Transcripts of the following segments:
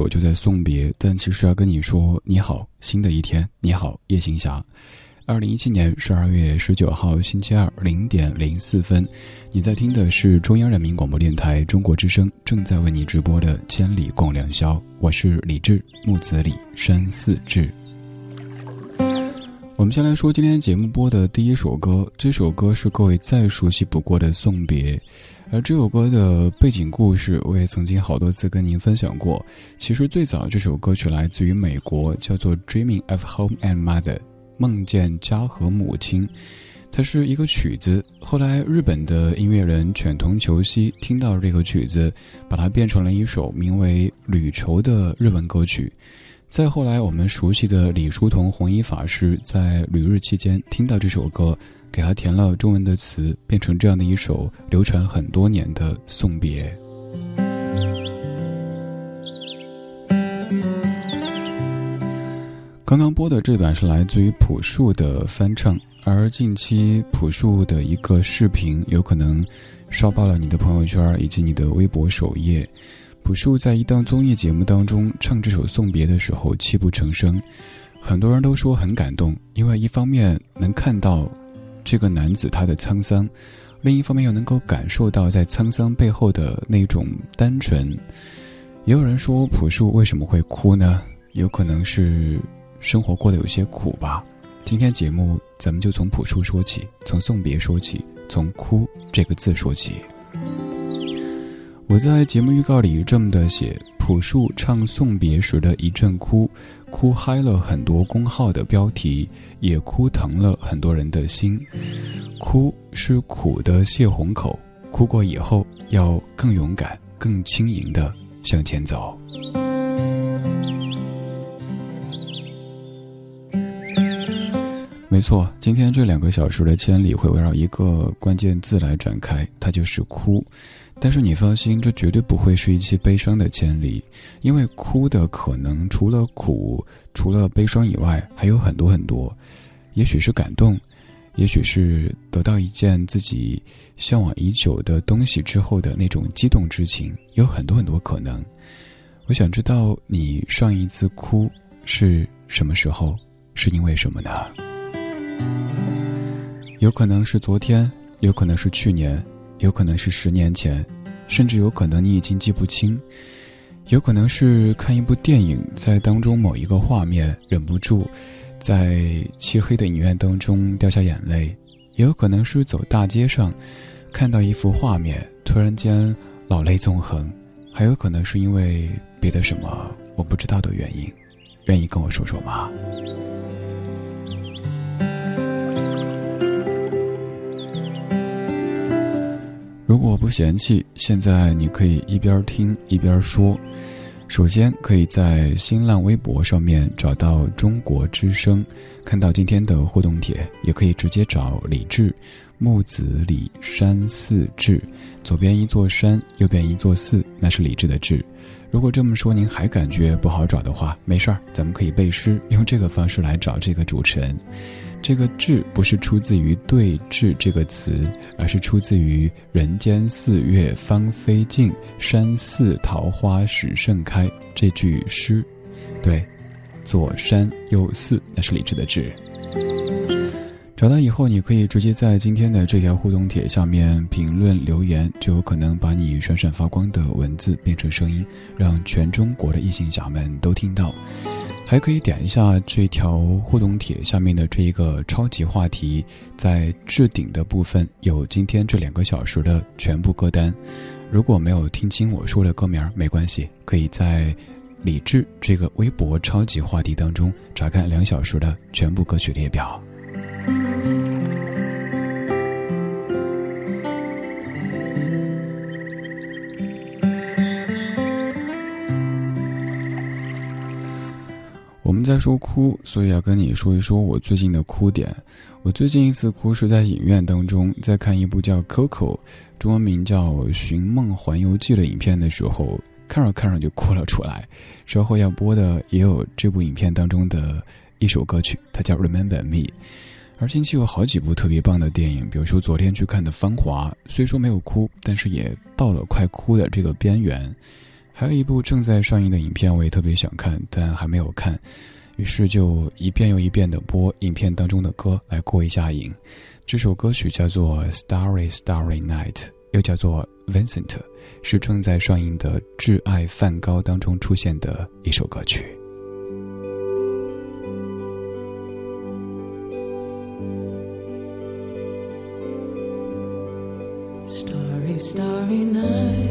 我，就在送别，但其实要跟你说你好，新的一天，你好，叶行侠。二零一七年十二月十九号星期二零点零四分，你在听的是中央人民广播电台中国之声正在为你直播的《千里共良宵》，我是李志，木子李，山寺志。我们先来说今天节目播的第一首歌，这首歌是各位再熟悉不过的《送别》。而这首歌的背景故事，我也曾经好多次跟您分享过。其实最早这首歌曲来自于美国，叫做《Dreaming of Home and Mother》，梦见家和母亲。它是一个曲子。后来日本的音乐人犬童球希听到这个曲子，把它变成了一首名为《旅愁》的日文歌曲。再后来，我们熟悉的李叔同弘一法师在旅日期间听到这首歌。给他填了中文的词，变成这样的一首流传很多年的送别。刚刚播的这版是来自于朴树的翻唱，而近期朴树的一个视频有可能刷爆了你的朋友圈以及你的微博首页。朴树在一档综艺节目当中唱这首送别的时候泣不成声，很多人都说很感动，因为一方面能看到。这个男子他的沧桑，另一方面又能够感受到在沧桑背后的那种单纯。也有人说，朴树为什么会哭呢？有可能是生活过得有些苦吧。今天节目咱们就从朴树说起，从送别说起，从哭这个字说起。我在节目预告里这么的写：朴树唱送别时的一阵哭，哭嗨了很多公号的标题，也哭疼了很多人的心。哭是苦的泄洪口，哭过以后要更勇敢、更轻盈的向前走。没错，今天这两个小时的千里会围绕一个关键字来展开，它就是哭。但是你放心，这绝对不会是一期悲伤的千里，因为哭的可能除了苦、除了悲伤以外，还有很多很多。也许是感动，也许是得到一件自己向往已久的东西之后的那种激动之情，有很多很多可能。我想知道你上一次哭是什么时候，是因为什么呢？有可能是昨天，有可能是去年，有可能是十年前，甚至有可能你已经记不清。有可能是看一部电影，在当中某一个画面忍不住，在漆黑的影院当中掉下眼泪；也有可能是走大街上，看到一幅画面，突然间老泪纵横；还有可能是因为别的什么我不知道的原因。愿意跟我说说吗？如果不嫌弃，现在你可以一边听一边说。首先，可以在新浪微博上面找到“中国之声”，看到今天的互动帖，也可以直接找李志，木子李山寺志，左边一座山，右边一座寺，那是李志的志。如果这么说您还感觉不好找的话，没事儿，咱们可以背诗，用这个方式来找这个主持人。这个“志”不是出自于“对峙”这个词，而是出自于“人间四月芳菲尽，山寺桃花始盛开”这句诗。对，左山右寺，那是李志的“志”。找到以后，你可以直接在今天的这条互动帖下面评论留言，就有可能把你闪闪发光的文字变成声音，让全中国的异性侠们都听到。还可以点一下这条互动帖下面的这一个超级话题，在置顶的部分有今天这两个小时的全部歌单。如果没有听清我说的歌名没关系，可以在李志这个微博超级话题当中查看两小时的全部歌曲列表。说哭，所以要跟你说一说我最近的哭点。我最近一次哭是在影院当中，在看一部叫《Coco》，中文名叫《寻梦环游记》的影片的时候，看着看着就哭了出来。稍后要播的也有这部影片当中的一首歌曲，它叫《Remember Me》。而近期有好几部特别棒的电影，比如说昨天去看的《芳华》，虽说没有哭，但是也到了快哭的这个边缘。还有一部正在上映的影片，我也特别想看，但还没有看。于是就一遍又一遍的播影片当中的歌来过一下瘾。这首歌曲叫做《Starry Starry Night》，又叫做《Vincent》，是正在上映的《挚爱梵高》当中出现的一首歌曲。Starry Starry Night。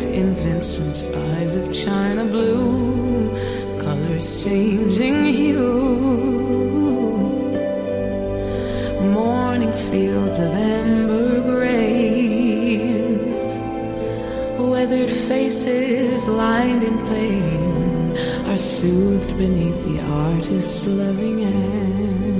Reflect in Vincent's eyes of china blue, colors changing hue. Morning fields of amber grain, weathered faces lined in pain are soothed beneath the artist's loving hand.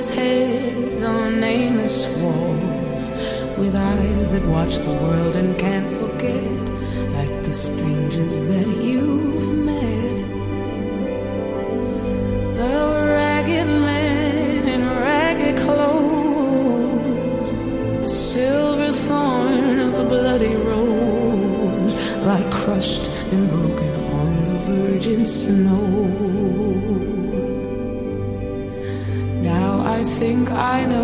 frameless heads on nameless walls, with eyes that watch the world and can't forget, like the strangers that you've met. The ragged men in ragged clothes, the silver thorn of a bloody rose, like crushed and broken on the virgin snow. Think I know.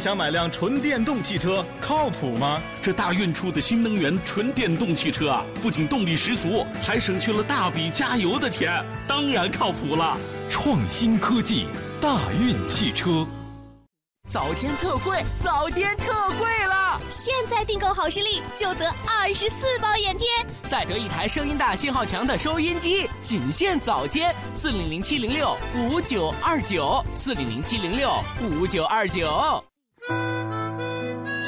想买辆纯电动汽车，靠谱吗？这大运出的新能源纯电动汽车啊，不仅动力十足，还省去了大笔加油的钱，当然靠谱了。创新科技，大运汽车。早间特惠，早间特惠了！现在订购好视力就得二十四包眼贴，再得一台声音大、信号强的收音机，仅限早间四零零七零六五九二九四零零七零六五九二九。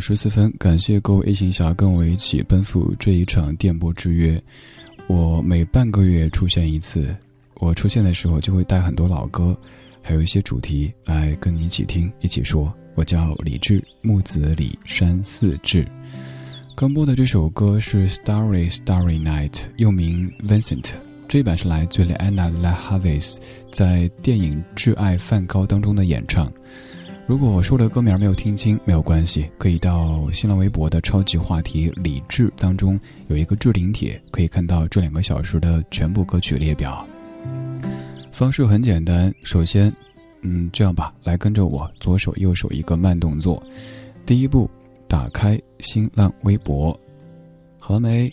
十四分，感谢各位 A 行侠跟我一起奔赴这一场电波之约。我每半个月出现一次，我出现的时候就会带很多老歌，还有一些主题来跟你一起听、一起说。我叫李志，木子李山四志。刚播的这首歌是《Starry Starry Night》，又名 Vincent。这一版是来自 Anna La Havas 在电影《挚爱梵高》当中的演唱。如果我说的歌名没有听清，没有关系，可以到新浪微博的超级话题“李智”当中有一个置顶帖，可以看到这两个小时的全部歌曲列表。方式很简单，首先，嗯，这样吧，来跟着我，左手右手一个慢动作。第一步，打开新浪微博，好了没？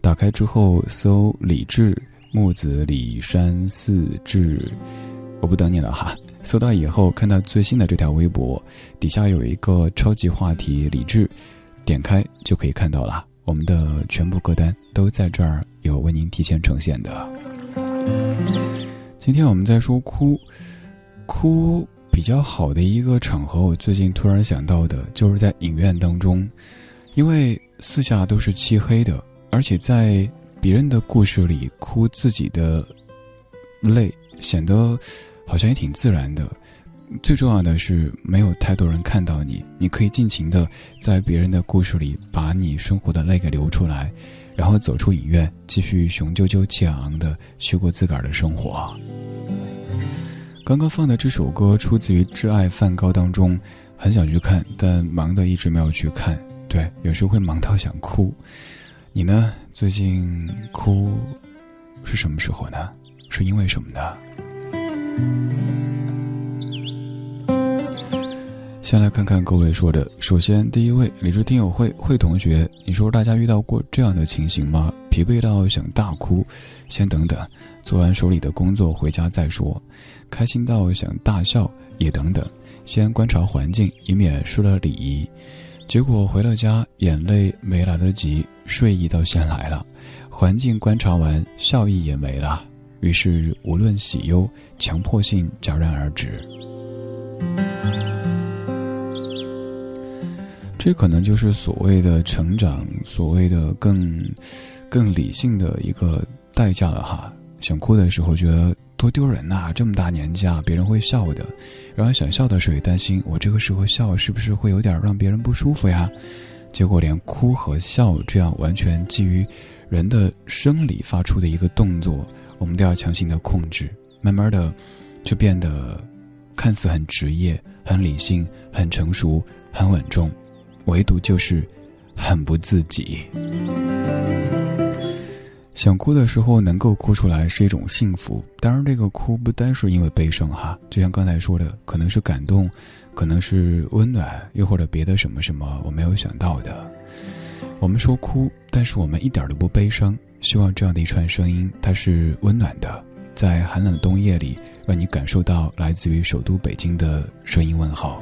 打开之后搜“李志”。木子李山四志，我不等你了哈。搜到以后，看到最新的这条微博，底下有一个超级话题李志，点开就可以看到了。我们的全部歌单都在这儿，有为您提前呈现的。今天我们在说哭，哭比较好的一个场合，我最近突然想到的就是在影院当中，因为四下都是漆黑的，而且在别人的故事里哭自己的泪，显得好像也挺自然的。最重要的是，没有太多人看到你，你可以尽情的在别人的故事里把你生活的泪给流出来，然后走出影院，继续雄赳赳气昂昂的去过自个儿的生活。刚刚放的这首歌出自于《挚爱梵高》当中，很想去看，但忙的一直没有去看。对，有时候会忙到想哭。你呢？最近哭是什么时候呢？是因为什么呢？先来看看各位说的。首先，第一位理智听友会会同学，你说大家遇到过这样的情形吗？疲惫到想大哭，先等等，做完手里的工作回家再说；开心到想大笑，也等等，先观察环境，以免失了礼仪。结果回了家，眼泪没来得及，睡意倒先来了。环境观察完，笑意也没了，于是无论喜忧，强迫性戛然而止。这可能就是所谓的成长，所谓的更、更理性的一个代价了哈。想哭的时候觉得多丢人呐，这么大年纪啊，别人会笑的；然后想笑的时候也担心，我这个时候笑是不是会有点让别人不舒服呀？结果连哭和笑这样完全基于人的生理发出的一个动作，我们都要强行的控制，慢慢的就变得看似很职业、很理性、很成熟、很稳重。唯独就是很不自己。想哭的时候能够哭出来是一种幸福，当然这个哭不单是因为悲伤哈，就像刚才说的，可能是感动，可能是温暖，又或者别的什么什么我没有想到的。我们说哭，但是我们一点都不悲伤。希望这样的一串声音，它是温暖的，在寒冷的冬夜里，让你感受到来自于首都北京的声音问候。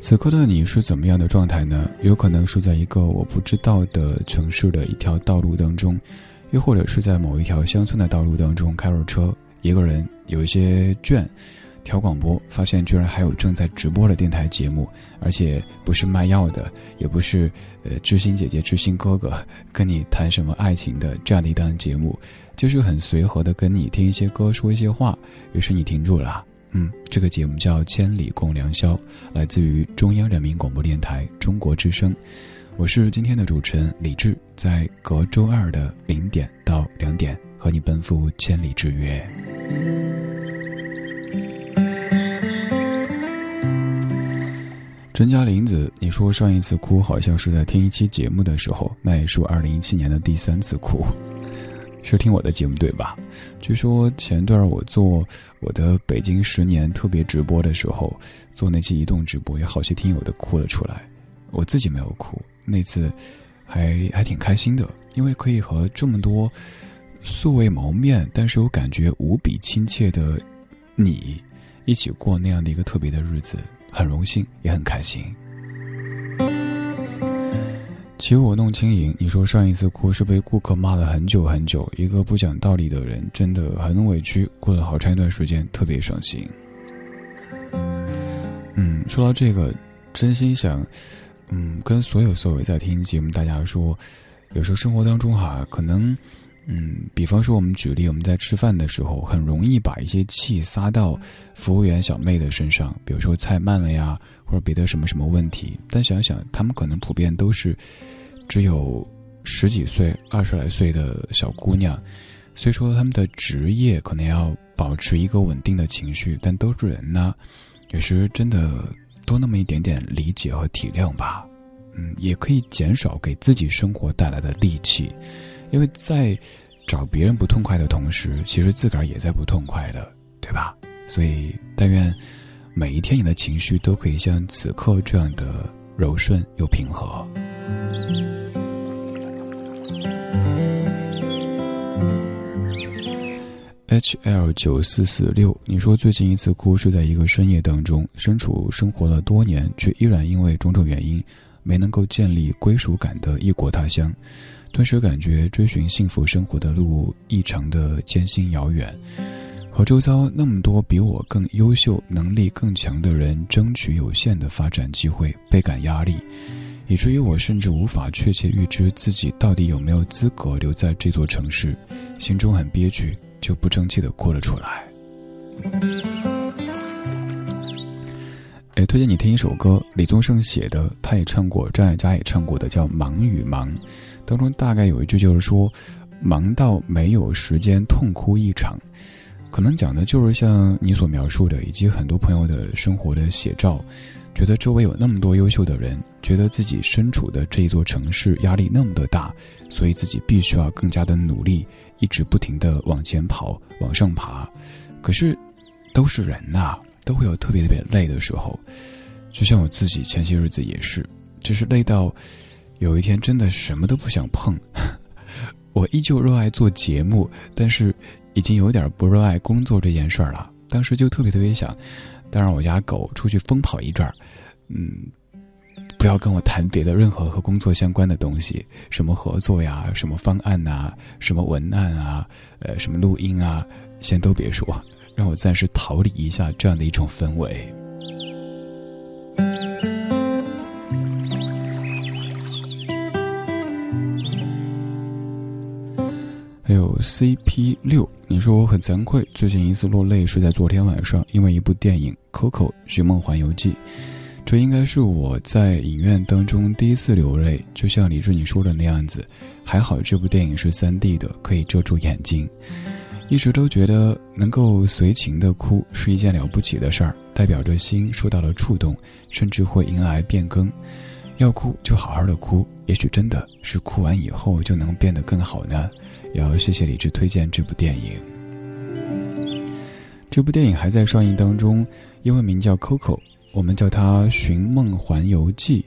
此刻的你是怎么样的状态呢？有可能是在一个我不知道的城市的一条道路当中，又或者是在某一条乡村的道路当中开着车，一个人有一些倦，调广播，发现居然还有正在直播的电台节目，而且不是卖药的，也不是呃知心姐姐、知心哥哥跟你谈什么爱情的这样的一档节目，就是很随和的跟你听一些歌，说一些话，于是你停住了。嗯，这个节目叫《千里共良宵》，来自于中央人民广播电台中国之声。我是今天的主持人李志，在隔周二的零点到两点和你奔赴千里之约。陈家林子，你说上一次哭好像是在听一期节目的时候，那也是我二零一七年的第三次哭。是听我的节目对吧？据说前段我做我的北京十年特别直播的时候，做那期移动直播，有好些听友都哭了出来。我自己没有哭，那次还还挺开心的，因为可以和这么多素未谋面，但是我感觉无比亲切的你一起过那样的一个特别的日子，很荣幸，也很开心。骑我弄清莹，你说上一次哭是被顾客骂了很久很久，一个不讲道理的人真的很委屈，过了好长一段时间特别伤心。嗯，说到这个，真心想，嗯，跟所有所有在听节目大家说，有时候生活当中哈，可能，嗯，比方说我们举例，我们在吃饭的时候，很容易把一些气撒到服务员小妹的身上，比如说菜慢了呀。或者别的什么什么问题，但想想他们可能普遍都是只有十几岁、二十来岁的小姑娘，所以说他们的职业可能要保持一个稳定的情绪，但都是人呢，有时真的多那么一点点理解和体谅吧，嗯，也可以减少给自己生活带来的戾气，因为在找别人不痛快的同时其实自个儿也在不痛快的对吧？所以但愿每一天你的情绪都可以像此刻这样的柔顺又平和。Hl 九四四六你说最近一次哭是在一个深夜当中身处生活了多年却依然因为种种原因没能够建立归属感的异国他乡。顿时感觉追寻幸福生活的路异常的艰辛遥远，和周遭那么多比我更优秀、能力更强的人争取有限的发展机会，倍感压力，以至于我甚至无法确切预知自己到底有没有资格留在这座城市，心中很憋屈。就不争气的哭了出来。哎，推荐你听一首歌，李宗盛写的，他也唱过，张艾嘉也唱过的，叫《忙与忙》，当中大概有一句就是说，忙到没有时间痛哭一场，可能讲的就是像你所描述的，以及很多朋友的生活的写照。觉得周围有那么多优秀的人，觉得自己身处的这一座城市压力那么的大，所以自己必须要更加的努力。一直不停的往前跑，往上爬，可是，都是人呐，都会有特别特别累的时候。就像我自己前些日子也是，就是累到有一天真的什么都不想碰。我依旧热爱做节目，但是已经有点不热爱工作这件事儿了。当时就特别特别想，带上我家狗出去疯跑一阵儿，嗯。不要跟我谈别的任何和工作相关的东西，什么合作呀，什么方案呐，什么文案啊，呃，什么录音啊，先都别说，让我暂时逃离一下这样的一种氛围。还有 CP 六，你说我很惭愧，最近一次落泪是在昨天晚上，因为一部电影《Coco 寻梦环游记》。这应该是我在影院当中第一次流泪，就像李志你说的那样子。还好这部电影是三 D 的，可以遮住眼睛。一直都觉得能够随情的哭是一件了不起的事儿，代表着心受到了触动，甚至会迎来变更。要哭就好好的哭，也许真的是哭完以后就能变得更好呢。也要谢谢李志推荐这部电影。这部电影还在上映当中，英文名叫《Coco》。我们叫它《寻梦环游记》。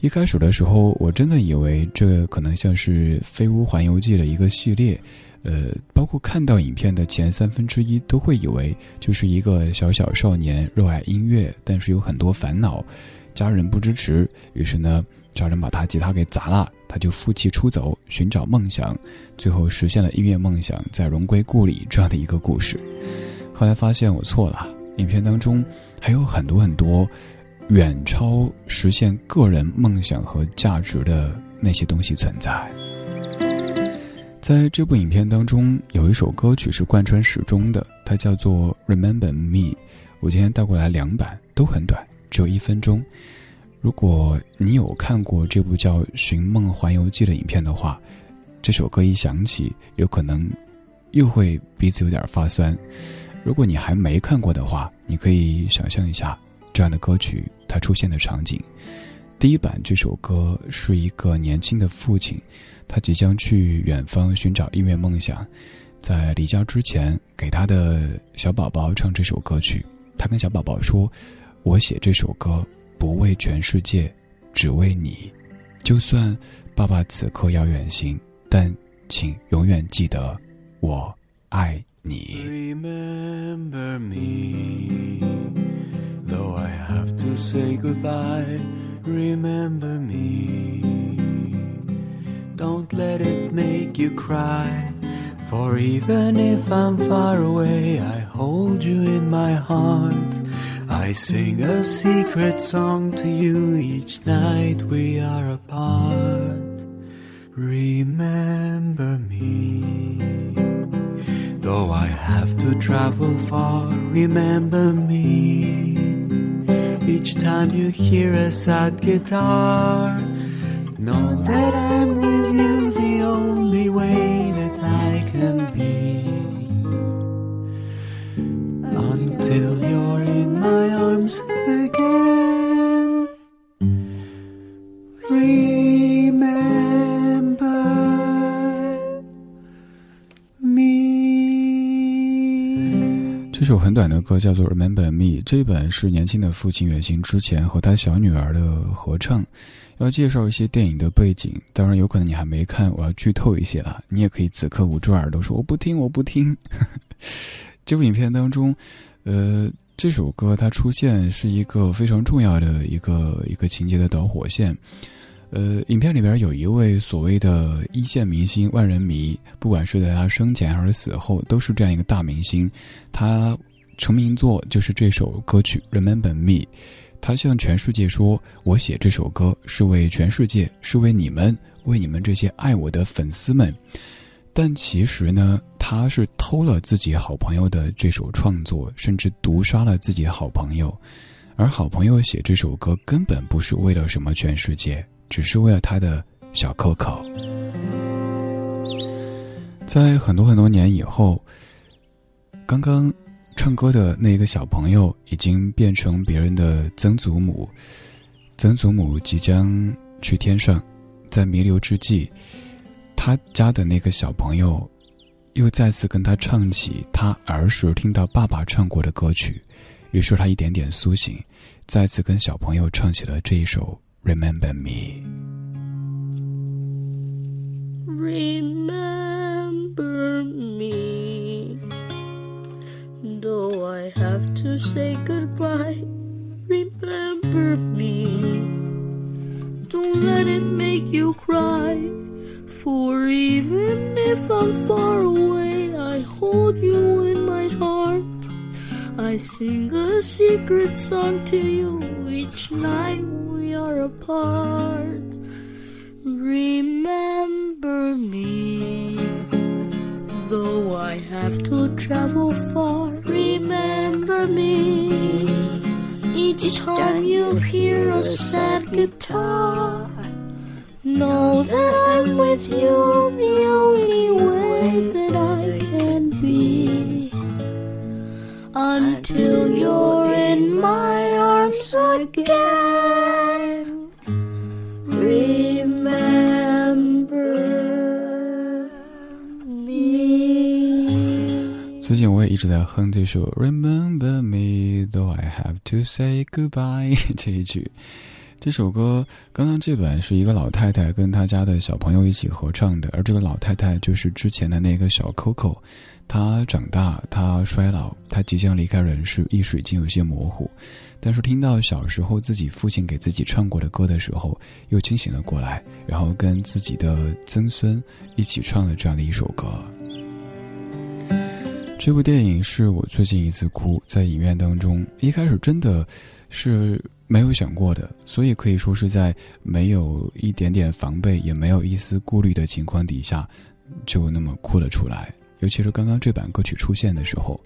一开始的时候，我真的以为这可能像是《飞屋环游记》的一个系列，呃，包括看到影片的前三分之一，都会以为就是一个小小少年热爱音乐，但是有很多烦恼，家人不支持，于是呢，找人把他吉他给砸了，他就负气出走，寻找梦想，最后实现了音乐梦想，在荣归故里这样的一个故事。后来发现我错了。影片当中还有很多很多远超实现个人梦想和价值的那些东西存在。在这部影片当中，有一首歌曲是贯穿始终的，它叫做《Remember Me》。我今天带过来两版，都很短，只有一分钟。如果你有看过这部叫《寻梦环游记》的影片的话，这首歌一响起，有可能又会鼻子有点发酸。如果你还没看过的话，你可以想象一下这样的歌曲它出现的场景。第一版这首歌是一个年轻的父亲，他即将去远方寻找音乐梦想，在离家之前给他的小宝宝唱这首歌曲。他跟小宝宝说：“我写这首歌不为全世界，只为你。就算爸爸此刻要远行，但请永远记得我爱。” Remember me, though I have to say goodbye. Remember me, don't let it make you cry. For even if I'm far away, I hold you in my heart. I sing a secret song to you each night we are apart. Remember me. Though I have to travel far, remember me. Each time you hear a sad guitar, know that I'm with you the only way that I can be. Till you're in my arms again. Remember me. 这首很短的歌叫做《Remember Me》，这本是年轻的父亲远行之前和他小女儿的合唱。要介绍一些电影的背景，当然有可能你还没看，我要剧透一些了。你也可以此刻捂住耳朵说我不听，我不听。这部影片当中，呃，这首歌它出现是一个非常重要的一个一个情节的导火线。呃，影片里边有一位所谓的一线明星、万人迷，不管是在他生前还是死后，都是这样一个大明星。他成名作就是这首歌曲《Remember Me》，他向全世界说：“我写这首歌是为全世界，是为你们，为你们这些爱我的粉丝们。”但其实呢，他是偷了自己好朋友的这首创作，甚至毒杀了自己好朋友。而好朋友写这首歌根本不是为了什么全世界。只是为了他的小 Coco。在很多很多年以后，刚刚唱歌的那个小朋友已经变成别人的曾祖母，曾祖母即将去天上，在弥留之际，他家的那个小朋友又再次跟他唱起他儿时听到爸爸唱过的歌曲，于是他一点点苏醒，再次跟小朋友唱起了这一首。Remember me. Remember me. Though I have to say goodbye, secret song to you 哼这首《Remember Me Though I Have to Say Goodbye 》这一句。这首歌刚刚这版是一个老太太跟她家的小朋友一起合唱的，而这个老太太就是之前的那个小 Coco。她长大，她衰老，她即将离开人世，意识已经有些模糊。但是听到小时候自己父亲给自己唱过的歌的时候，又清醒了过来，然后跟自己的曾孙一起唱了这样的一首歌。这部电影是我最近一次哭，在影院当中，一开始真的是没有想过的，所以可以说是在没有一点点防备，也没有一丝顾虑的情况底下，就那么哭了出来。尤其是刚刚这版歌曲出现的时候，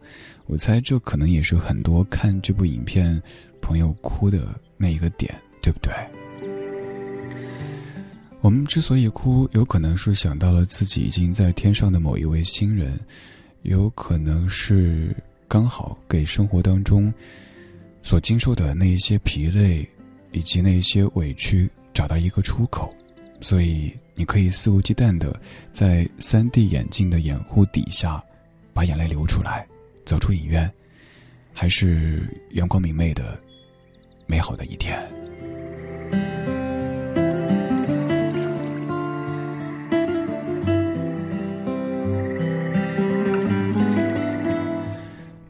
我猜这可能也是很多看这部影片朋友哭的那一个点，对不对？我们之所以哭，有可能是想到了自己已经在天上的某一位亲人。有可能是刚好给生活当中所经受的那一些疲累，以及那些委屈找到一个出口，所以你可以肆无忌惮的在三 D 眼镜的掩护底下把眼泪流出来，走出影院，还是阳光明媚的美好的一天。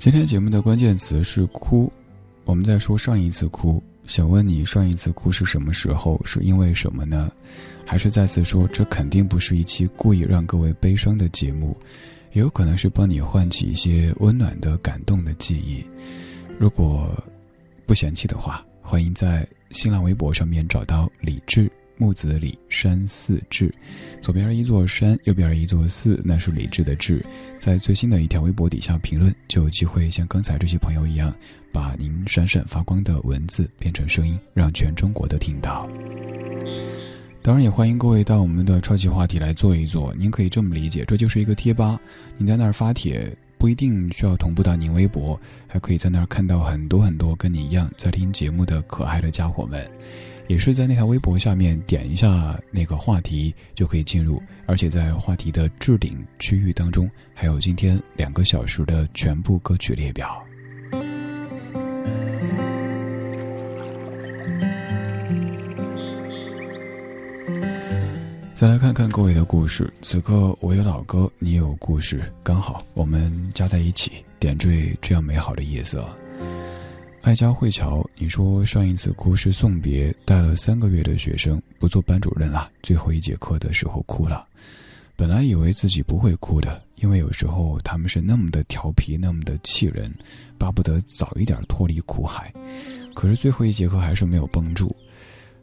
今天节目的关键词是哭，我们在说上一次哭，想问你上一次哭是什么时候？是因为什么呢？还是再次说，这肯定不是一期故意让各位悲伤的节目，也有可能是帮你唤起一些温暖的感动的记忆。如果不嫌弃的话，欢迎在新浪微博上面找到李志。木子李山寺志，左边是一座山，右边是一座寺，那是李志的志。在最新的一条微博底下评论，就有机会像刚才这些朋友一样，把您闪闪发光的文字变成声音，让全中国都听到。当然，也欢迎各位到我们的超级话题来做一做。您可以这么理解，这就是一个贴吧，您在那儿发帖，不一定需要同步到您微博，还可以在那儿看到很多很多跟你一样在听节目的可爱的家伙们。也是在那条微博下面点一下那个话题就可以进入，而且在话题的置顶区域当中，还有今天两个小时的全部歌曲列表。再来看看各位的故事。此刻我有老歌，你有故事，刚好我们加在一起，点缀这样美好的夜色。爱家慧乔，你说上一次哭是送别，带了三个月的学生不做班主任了，最后一节课的时候哭了。本来以为自己不会哭的，因为有时候他们是那么的调皮，那么的气人，巴不得早一点脱离苦海。可是最后一节课还是没有绷住，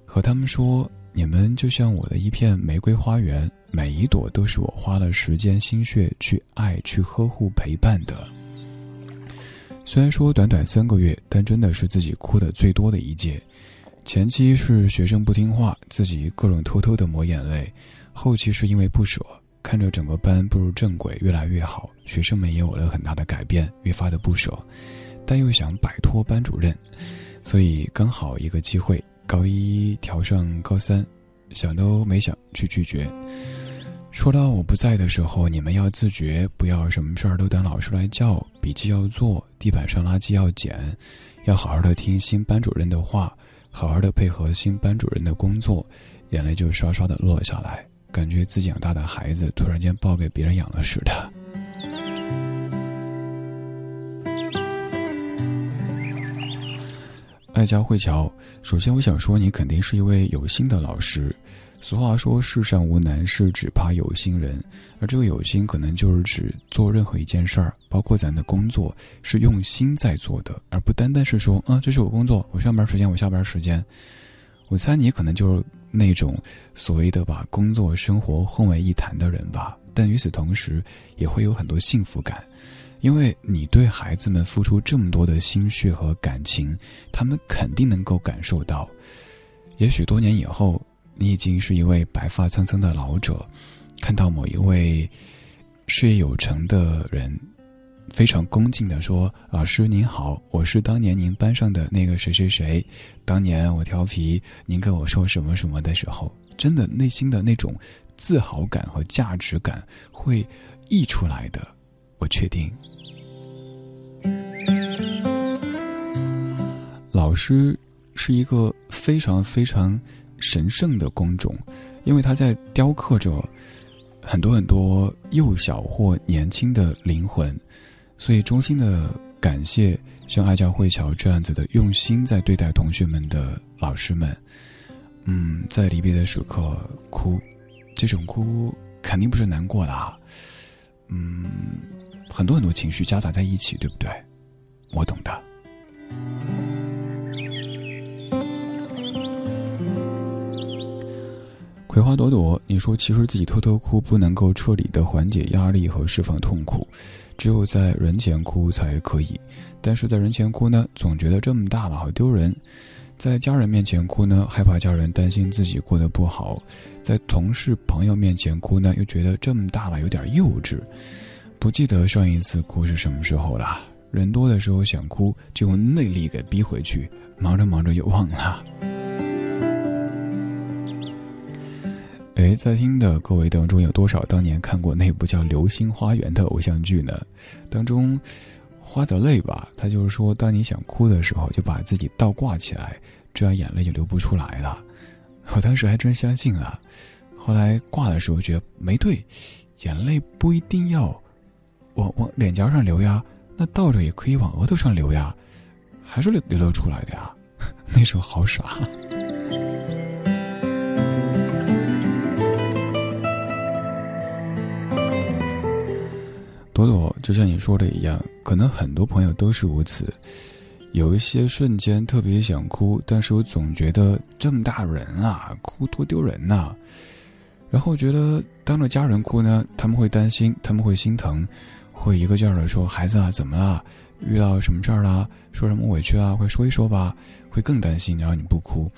和他们说：“你们就像我的一片玫瑰花园，每一朵都是我花了时间心血去爱、去呵护、陪伴的。”虽然说短短三个月，但真的是自己哭的最多的一届。前期是学生不听话，自己各种偷偷的抹眼泪；后期是因为不舍，看着整个班步入正轨，越来越好，学生们也有了很大的改变，越发的不舍，但又想摆脱班主任，所以刚好一个机会，高一调上高三，想都没想去拒绝。说到我不在的时候，你们要自觉，不要什么事儿都等老师来叫，笔记要做，地板上垃圾要捡，要好好的听新班主任的话，好好的配合新班主任的工作，眼泪就刷刷的落下来，感觉自己养大的孩子突然间抱给别人养了似的。爱家慧乔，首先我想说，你肯定是一位有心的老师。俗话说：“世上无难事，只怕有心人。”而这个有心，可能就是指做任何一件事儿，包括咱的工作，是用心在做的，而不单单是说：“啊，这是我工作，我上班时间，我下班时间。”我猜你可能就是那种所谓的把工作生活混为一谈的人吧。但与此同时，也会有很多幸福感，因为你对孩子们付出这么多的心血和感情，他们肯定能够感受到。也许多年以后。你已经是一位白发苍苍的老者，看到某一位事业有成的人，非常恭敬的说：“老师您好，我是当年您班上的那个谁谁谁，当年我调皮，您跟我说什么什么的时候，真的内心的那种自豪感和价值感会溢出来的，我确定。”老师是一个非常非常。神圣的工种，因为他在雕刻着很多很多幼小或年轻的灵魂，所以衷心的感谢像爱教慧乔这样子的用心在对待同学们的老师们。嗯，在离别的时刻哭，这种哭肯定不是难过的，嗯，很多很多情绪夹杂在一起，对不对？我懂的。葵花朵朵，你说其实自己偷偷哭不能够彻底的缓解压力和释放痛苦，只有在人前哭才可以。但是在人前哭呢，总觉得这么大了好丢人；在家人面前哭呢，害怕家人担心自己过得不好；在同事朋友面前哭呢，又觉得这么大了有点幼稚。不记得上一次哭是什么时候了。人多的时候想哭，就用内力给逼回去，忙着忙着又忘了。哎，在听的各位当中，有多少当年看过那部叫《流星花园》的偶像剧呢？当中，花泽类吧，他就是说，当你想哭的时候，就把自己倒挂起来，这样眼泪就流不出来了。我当时还真相信了，后来挂的时候觉得没对，眼泪不一定要往往脸颊上流呀，那倒着也可以往额头上流呀，还是流流流出来的呀。那时候好傻。朵朵，就像你说的一样，可能很多朋友都是如此。有一些瞬间特别想哭，但是我总觉得这么大人啊，哭多丢人呐。然后觉得当着家人哭呢，他们会担心，他们会心疼，会一个劲儿的说：“孩子啊，怎么了？遇到什么事儿了？说什么委屈啊？会说一说吧。”会更担心，然后你不哭。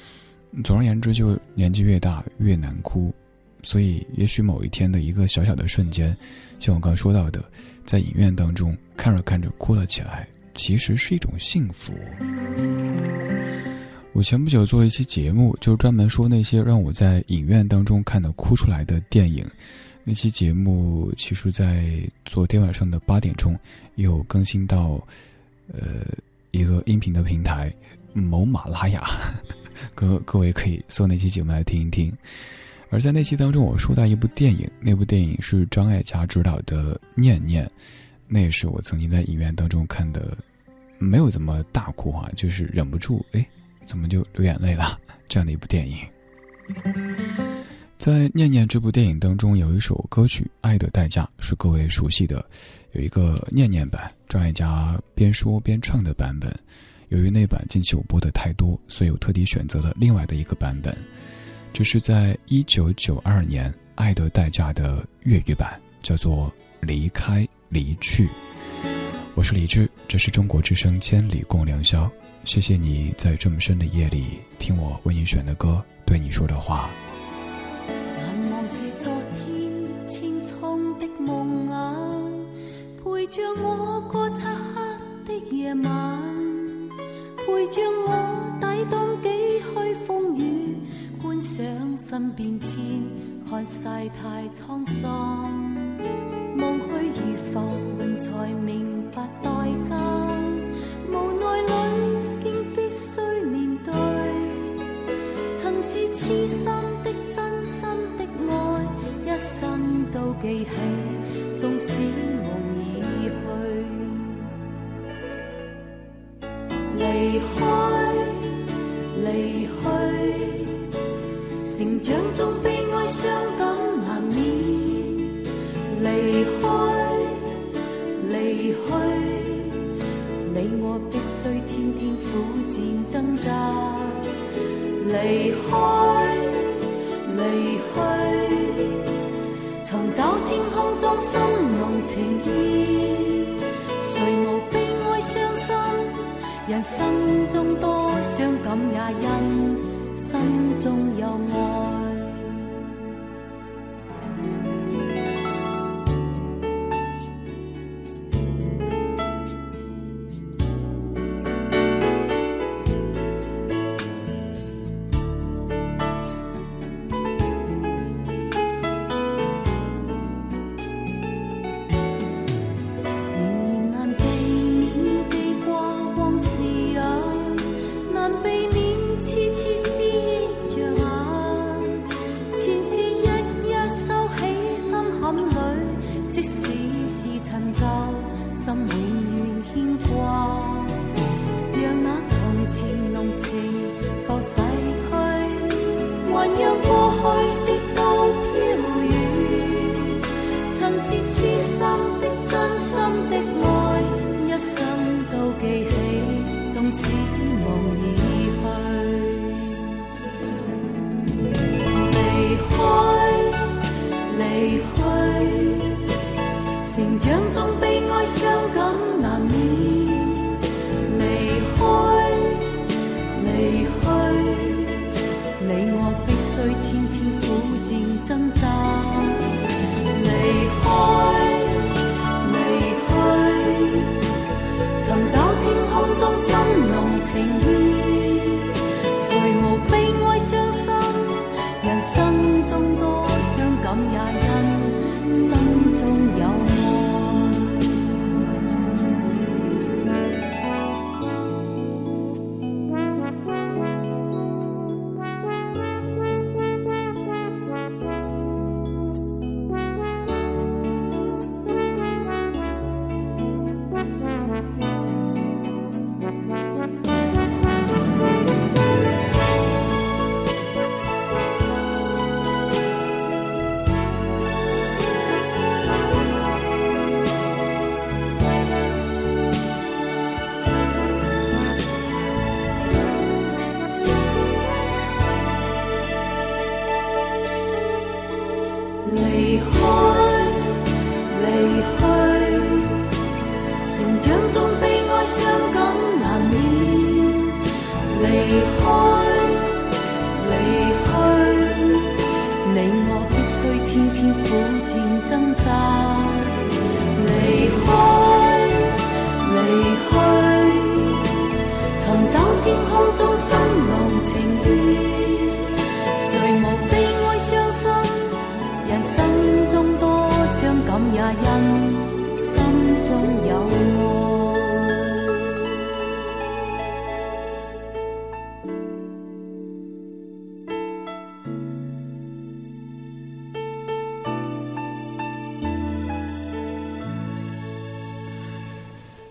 总而言之，就年纪越大越难哭。所以，也许某一天的一个小小的瞬间，像我刚说到的，在影院当中看着看着哭了起来，其实是一种幸福。我前不久做了一期节目，就是专门说那些让我在影院当中看到哭出来的电影。那期节目其实，在昨天晚上的八点钟有更新到，呃，一个音频的平台某马拉雅，各各位可以搜那期节目来听一听。而在那期当中，我说到一部电影，那部电影是张艾嘉执导的《念念》，那也是我曾经在影院当中看的，没有怎么大哭啊，就是忍不住，哎，怎么就流眼泪了？这样的一部电影。在《念念》这部电影当中，有一首歌曲《爱的代价》，是各位熟悉的，有一个念念版，张艾嘉边说边唱的版本。由于那版近期我播的太多，所以我特地选择了另外的一个版本。这是在一九九二年《爱的代价》的粤语版，叫做《离开离去》。我是李志，这是中国之声《千里共良宵》，谢谢你在这么深的夜里听我为你选的歌，对你说的话。难忘是昨天清苍的梦魇，陪着我过漆黑的夜晚，陪着我观赏身变迁，看世态沧桑。望去如浮云，才明白代价，无奈里竟必须面对。曾是痴心的、真心的爱，一生都记起，纵使梦已去。离开，离去，成长中悲哀、伤感难免。离开，离去，你我必须天天苦战挣扎。离开，离去，寻找天空中心浓情意。谁无悲哀伤心？人生中多伤感，也因心中有爱。心永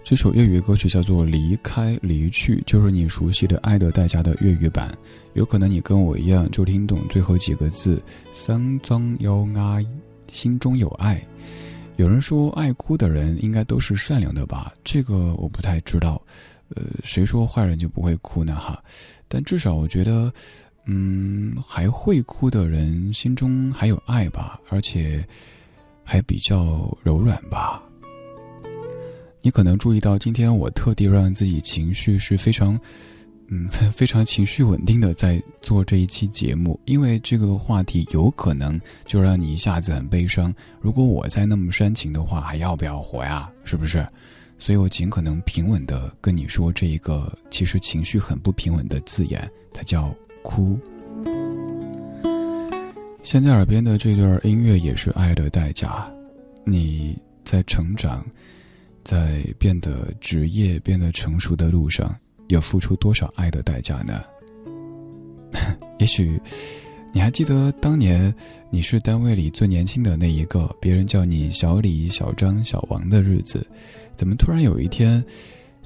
这首粤语歌曲叫做《离开离去》，就是你熟悉的《爱的代价》的粤语版。有可能你跟我一样，就听懂最后几个字“心中有爱”，心中有爱。有人说，爱哭的人应该都是善良的吧？这个我不太知道。呃，谁说坏人就不会哭呢？哈，但至少我觉得，嗯，还会哭的人心中还有爱吧，而且还比较柔软吧。你可能注意到，今天我特地让自己情绪是非常，嗯，非常情绪稳定的在做这一期节目，因为这个话题有可能就让你一下子很悲伤。如果我再那么煽情的话，还要不要活呀？是不是？所以我尽可能平稳的跟你说这一个其实情绪很不平稳的字眼，它叫哭。现在耳边的这段音乐也是爱的代价，你在成长。在变得职业、变得成熟的路上，要付出多少爱的代价呢？也许你还记得当年你是单位里最年轻的那一个，别人叫你小李、小张、小王的日子，怎么突然有一天，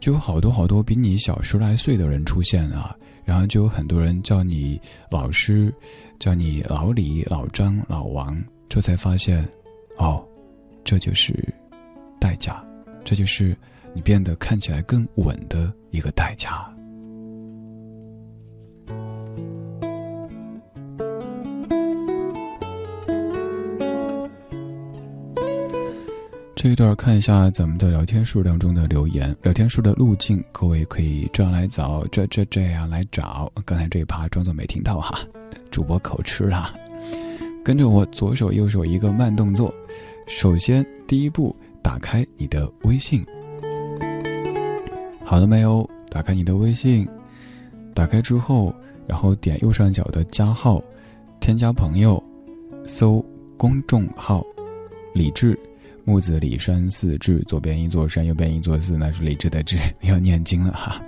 就有好多好多比你小十来岁的人出现了，然后就有很多人叫你老师，叫你老李、老张、老王，这才发现，哦，这就是代价。这就是你变得看起来更稳的一个代价。这一段看一下咱们的聊天数当中的留言，聊天数的路径，各位可以这样来找，这这这样来找。刚才这一趴装作没听到哈，主播口吃了，跟着我左手右手一个慢动作，首先第一步。打开你的微信，好了没有？打开你的微信，打开之后，然后点右上角的加号，添加朋友，搜公众号“李志木子李山寺志”，左边一座山，右边一座寺，那是李志的志，要念经了哈。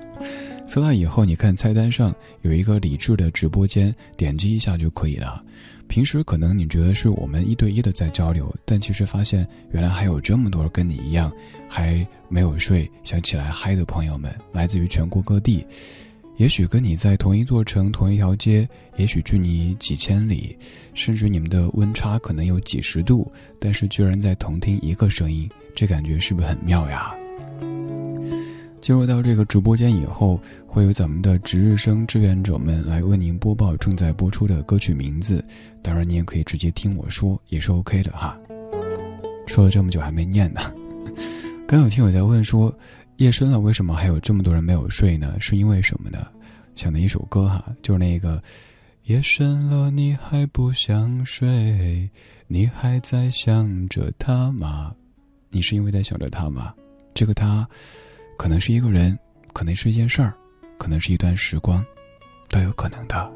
搜到以后，你看菜单上有一个李志的直播间，点击一下就可以了。平时可能你觉得是我们一对一的在交流，但其实发现原来还有这么多跟你一样还没有睡想起来嗨的朋友们，来自于全国各地，也许跟你在同一座城、同一条街，也许距你几千里，甚至你们的温差可能有几十度，但是居然在同听一个声音，这感觉是不是很妙呀？进入到这个直播间以后，会有咱们的值日生志愿者们来为您播报正在播出的歌曲名字。当然，你也可以直接听我说，也是 OK 的哈。说了这么久还没念呢。刚有听友在问说，夜深了为什么还有这么多人没有睡呢？是因为什么呢？想的一首歌哈，就是那个夜深了你还不想睡，你还在想着他吗？你是因为在想着他吗？这个他。可能是一个人，可能是一件事儿，可能是一段时光，都有可能的。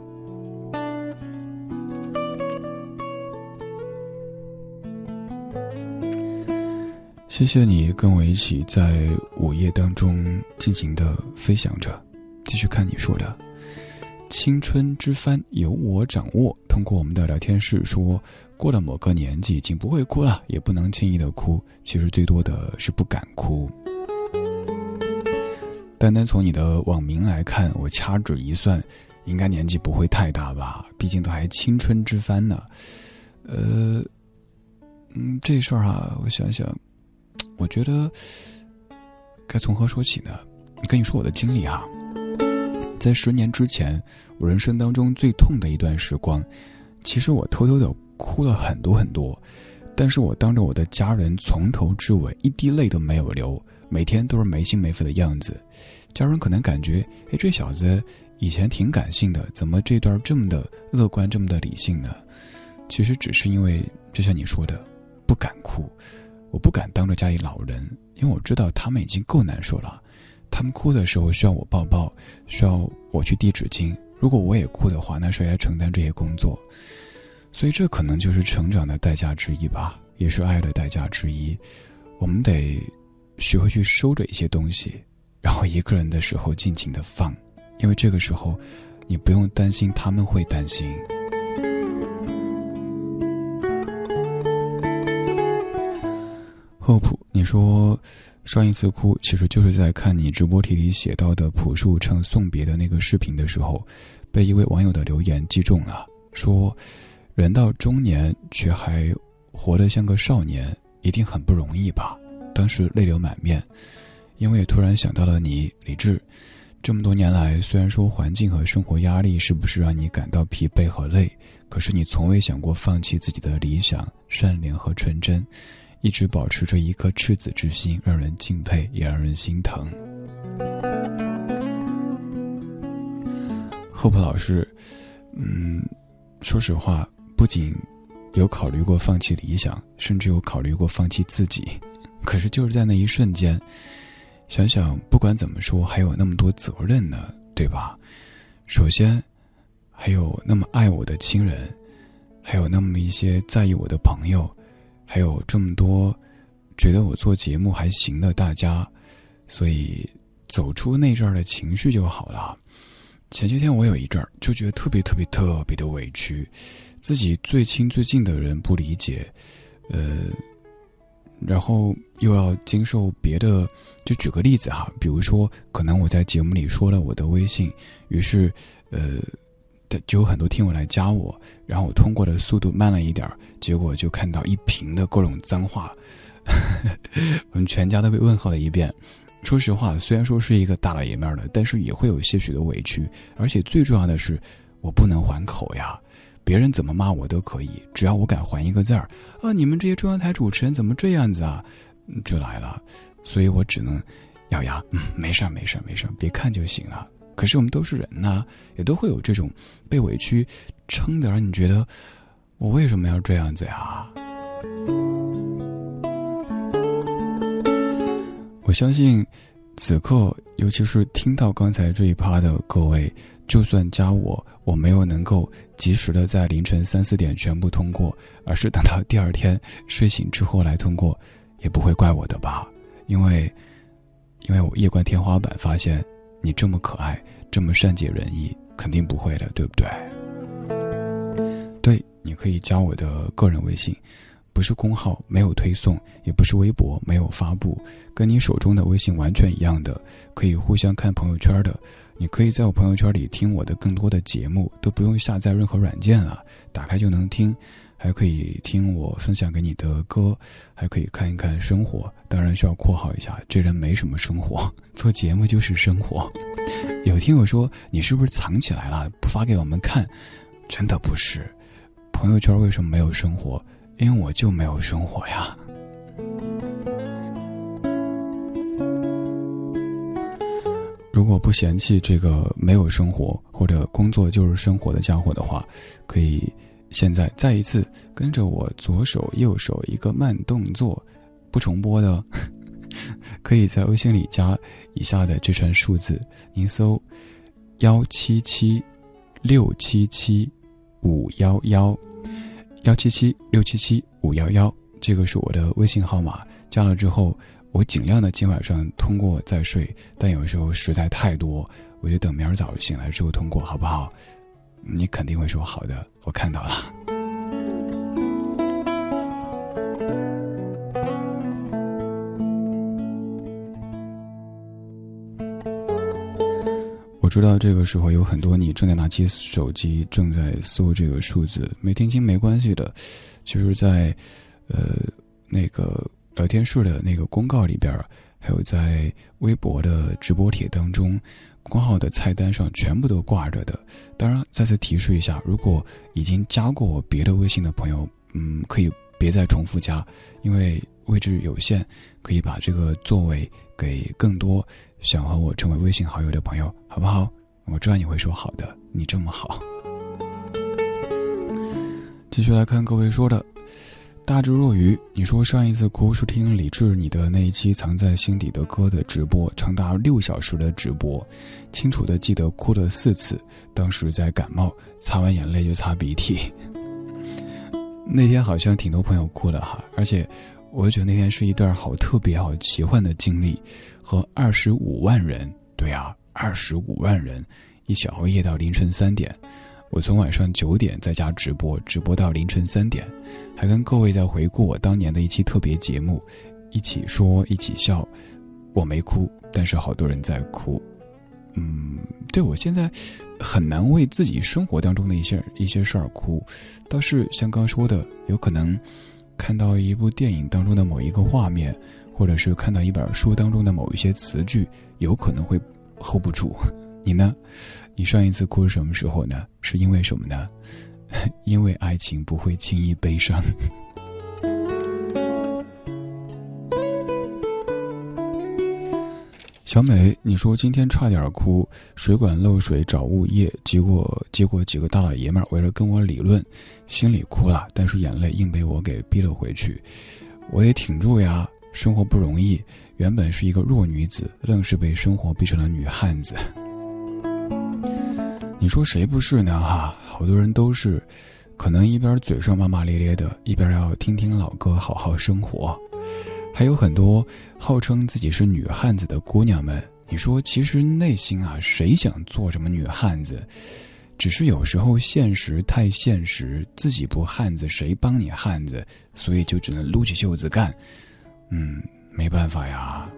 谢谢你跟我一起在午夜当中尽情的飞翔着，继续看你说的。青春之帆由我掌握。通过我们的聊天室说，过了某个年纪，已经不会哭了，也不能轻易的哭。其实最多的是不敢哭。单单从你的网名来看，我掐指一算，应该年纪不会太大吧？毕竟都还青春之帆呢。呃，嗯，这事儿啊，我想想，我觉得该从何说起呢？跟你说我的经历哈，在十年之前，我人生当中最痛的一段时光，其实我偷偷的哭了很多很多，但是我当着我的家人从头至尾一滴泪都没有流。每天都是没心没肺的样子，家人可能感觉，哎，这小子以前挺感性的，怎么这段这么的乐观，这么的理性呢？其实只是因为，就像你说的，不敢哭，我不敢当着家里老人，因为我知道他们已经够难受了，他们哭的时候需要我抱抱，需要我去递纸巾。如果我也哭的话，那谁来承担这些工作？所以这可能就是成长的代价之一吧，也是爱的代价之一。我们得。学会去收着一些东西，然后一个人的时候尽情的放，因为这个时候，你不用担心他们会担心。厚朴，你说上一次哭，其实就是在看你直播题里写到的朴树唱送别的那个视频的时候，被一位网友的留言击中了，说人到中年却还活得像个少年，一定很不容易吧？当时泪流满面，因为突然想到了你，李志。这么多年来，虽然说环境和生活压力是不是让你感到疲惫和累，可是你从未想过放弃自己的理想、善良和纯真，一直保持着一颗赤子之心，让人敬佩，也让人心疼。厚朴老师，嗯，说实话，不仅有考虑过放弃理想，甚至有考虑过放弃自己，可是就是在那一瞬间。想想，不管怎么说，还有那么多责任呢，对吧？首先，还有那么爱我的亲人，还有那么一些在意我的朋友，还有这么多觉得我做节目还行的大家，所以走出那阵儿的情绪就好了。前些天我有一阵儿就觉得特别特别特别的委屈，自己最亲最近的人不理解，呃。然后又要经受别的，就举个例子哈，比如说，可能我在节目里说了我的微信，于是，呃，就有很多听友来加我，然后我通过的速度慢了一点结果就看到一屏的各种脏话，我们全家都被问候了一遍。说实话，虽然说是一个大老爷们儿的，但是也会有些许的委屈，而且最重要的是，我不能还口呀。别人怎么骂我都可以，只要我敢还一个字儿，啊！你们这些中央台主持人怎么这样子啊？就来了，所以我只能咬牙，嗯，没事儿，没事儿，没事儿，别看就行了。可是我们都是人呐，也都会有这种被委屈撑的，让你觉得我为什么要这样子呀？我相信，此刻，尤其是听到刚才这一趴的各位。就算加我，我没有能够及时的在凌晨三四点全部通过，而是等到第二天睡醒之后来通过，也不会怪我的吧？因为，因为我夜观天花板发现你这么可爱，这么善解人意，肯定不会的，对不对？对，你可以加我的个人微信，不是公号，没有推送，也不是微博，没有发布，跟你手中的微信完全一样的，可以互相看朋友圈的。你可以在我朋友圈里听我的更多的节目，都不用下载任何软件啊，打开就能听，还可以听我分享给你的歌，还可以看一看生活。当然需要括号一下，这人没什么生活，做节目就是生活。有听友说你是不是藏起来了，不发给我们看？真的不是，朋友圈为什么没有生活？因为我就没有生活呀。如果不嫌弃这个没有生活或者工作就是生活的家伙的话，可以现在再一次跟着我左手右手一个慢动作，不重播的，可以在微信里加以下的这串数字，您搜幺七七六七七五幺幺幺七七六七七五幺幺，这个是我的微信号码，加了之后。我尽量的今晚上通过再睡，但有时候实在太多，我就等明儿早上醒来之后通过，好不好？你肯定会说好的，我看到了。我知道这个时候有很多你正在拿起手机，正在搜这个数字，没听清没关系的，就是在，呃，那个。聊天室的那个公告里边，还有在微博的直播帖当中，公号的菜单上全部都挂着的。当然，再次提示一下，如果已经加过我别的微信的朋友，嗯，可以别再重复加，因为位置有限，可以把这个座位给更多想和我成为微信好友的朋友，好不好？我知道你会说好的，你这么好。继续来看各位说的。大智若愚，你说上一次哭是听李志你的那一期藏在心底的歌的直播，长达六小时的直播，清楚的记得哭了四次，当时在感冒，擦完眼泪就擦鼻涕。那天好像挺多朋友哭了哈，而且，我觉得那天是一段好特别、好奇幻的经历，和二十五万人，对啊，二十五万人，一起熬夜到凌晨三点。我从晚上九点在家直播，直播到凌晨三点，还跟各位在回顾我当年的一期特别节目，一起说，一起笑。我没哭，但是好多人在哭。嗯，对我现在很难为自己生活当中的一些一些事儿哭，倒是像刚说的，有可能看到一部电影当中的某一个画面，或者是看到一本书当中的某一些词句，有可能会 hold 不住。你呢？你上一次哭是什么时候呢？是因为什么呢？因为爱情不会轻易悲伤。小美，你说今天差点哭，水管漏水找物业，结果结果几个大老爷们儿围着跟我理论，心里哭了，但是眼泪硬被我给逼了回去，我得挺住呀，生活不容易，原本是一个弱女子，愣是被生活逼成了女汉子。你说谁不是呢？哈，好多人都是，可能一边嘴上骂骂咧咧的，一边要听听老歌，好好生活。还有很多号称自己是女汉子的姑娘们，你说其实内心啊，谁想做什么女汉子？只是有时候现实太现实，自己不汉子谁帮你汉子？所以就只能撸起袖子干。嗯，没办法呀。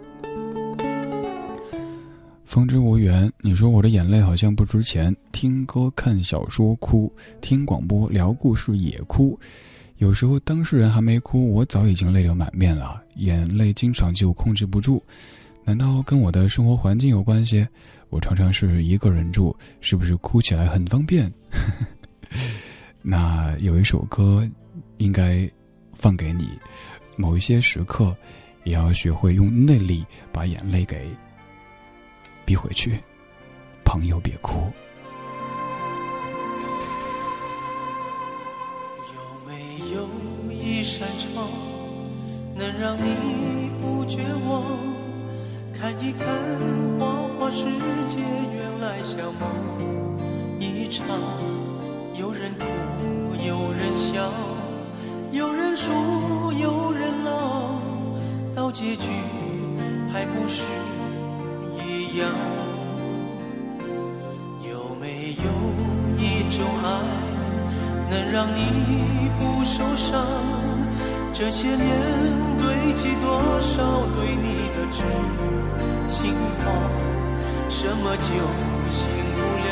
风之无缘，你说我的眼泪好像不值钱，听歌看小说哭，听广播聊故事也哭。有时候当事人还没哭，我早已经泪流满面了，眼泪经常就控制不住。难道跟我的生活环境有关系？我常常是一个人住，是不是哭起来很方便？那有一首歌，应该放给你。某一些时刻，也要学会用内力把眼泪给逼回去。朋友，别哭。有没有一扇窗，能让你不绝望。看一看花花世界，原来像梦一场。有人哭，有人笑，有人输，有人老，到结局还不是一样？有没有一种爱，能让你不受伤？这些年堆积多少对你的真情话？什么酒醒不了，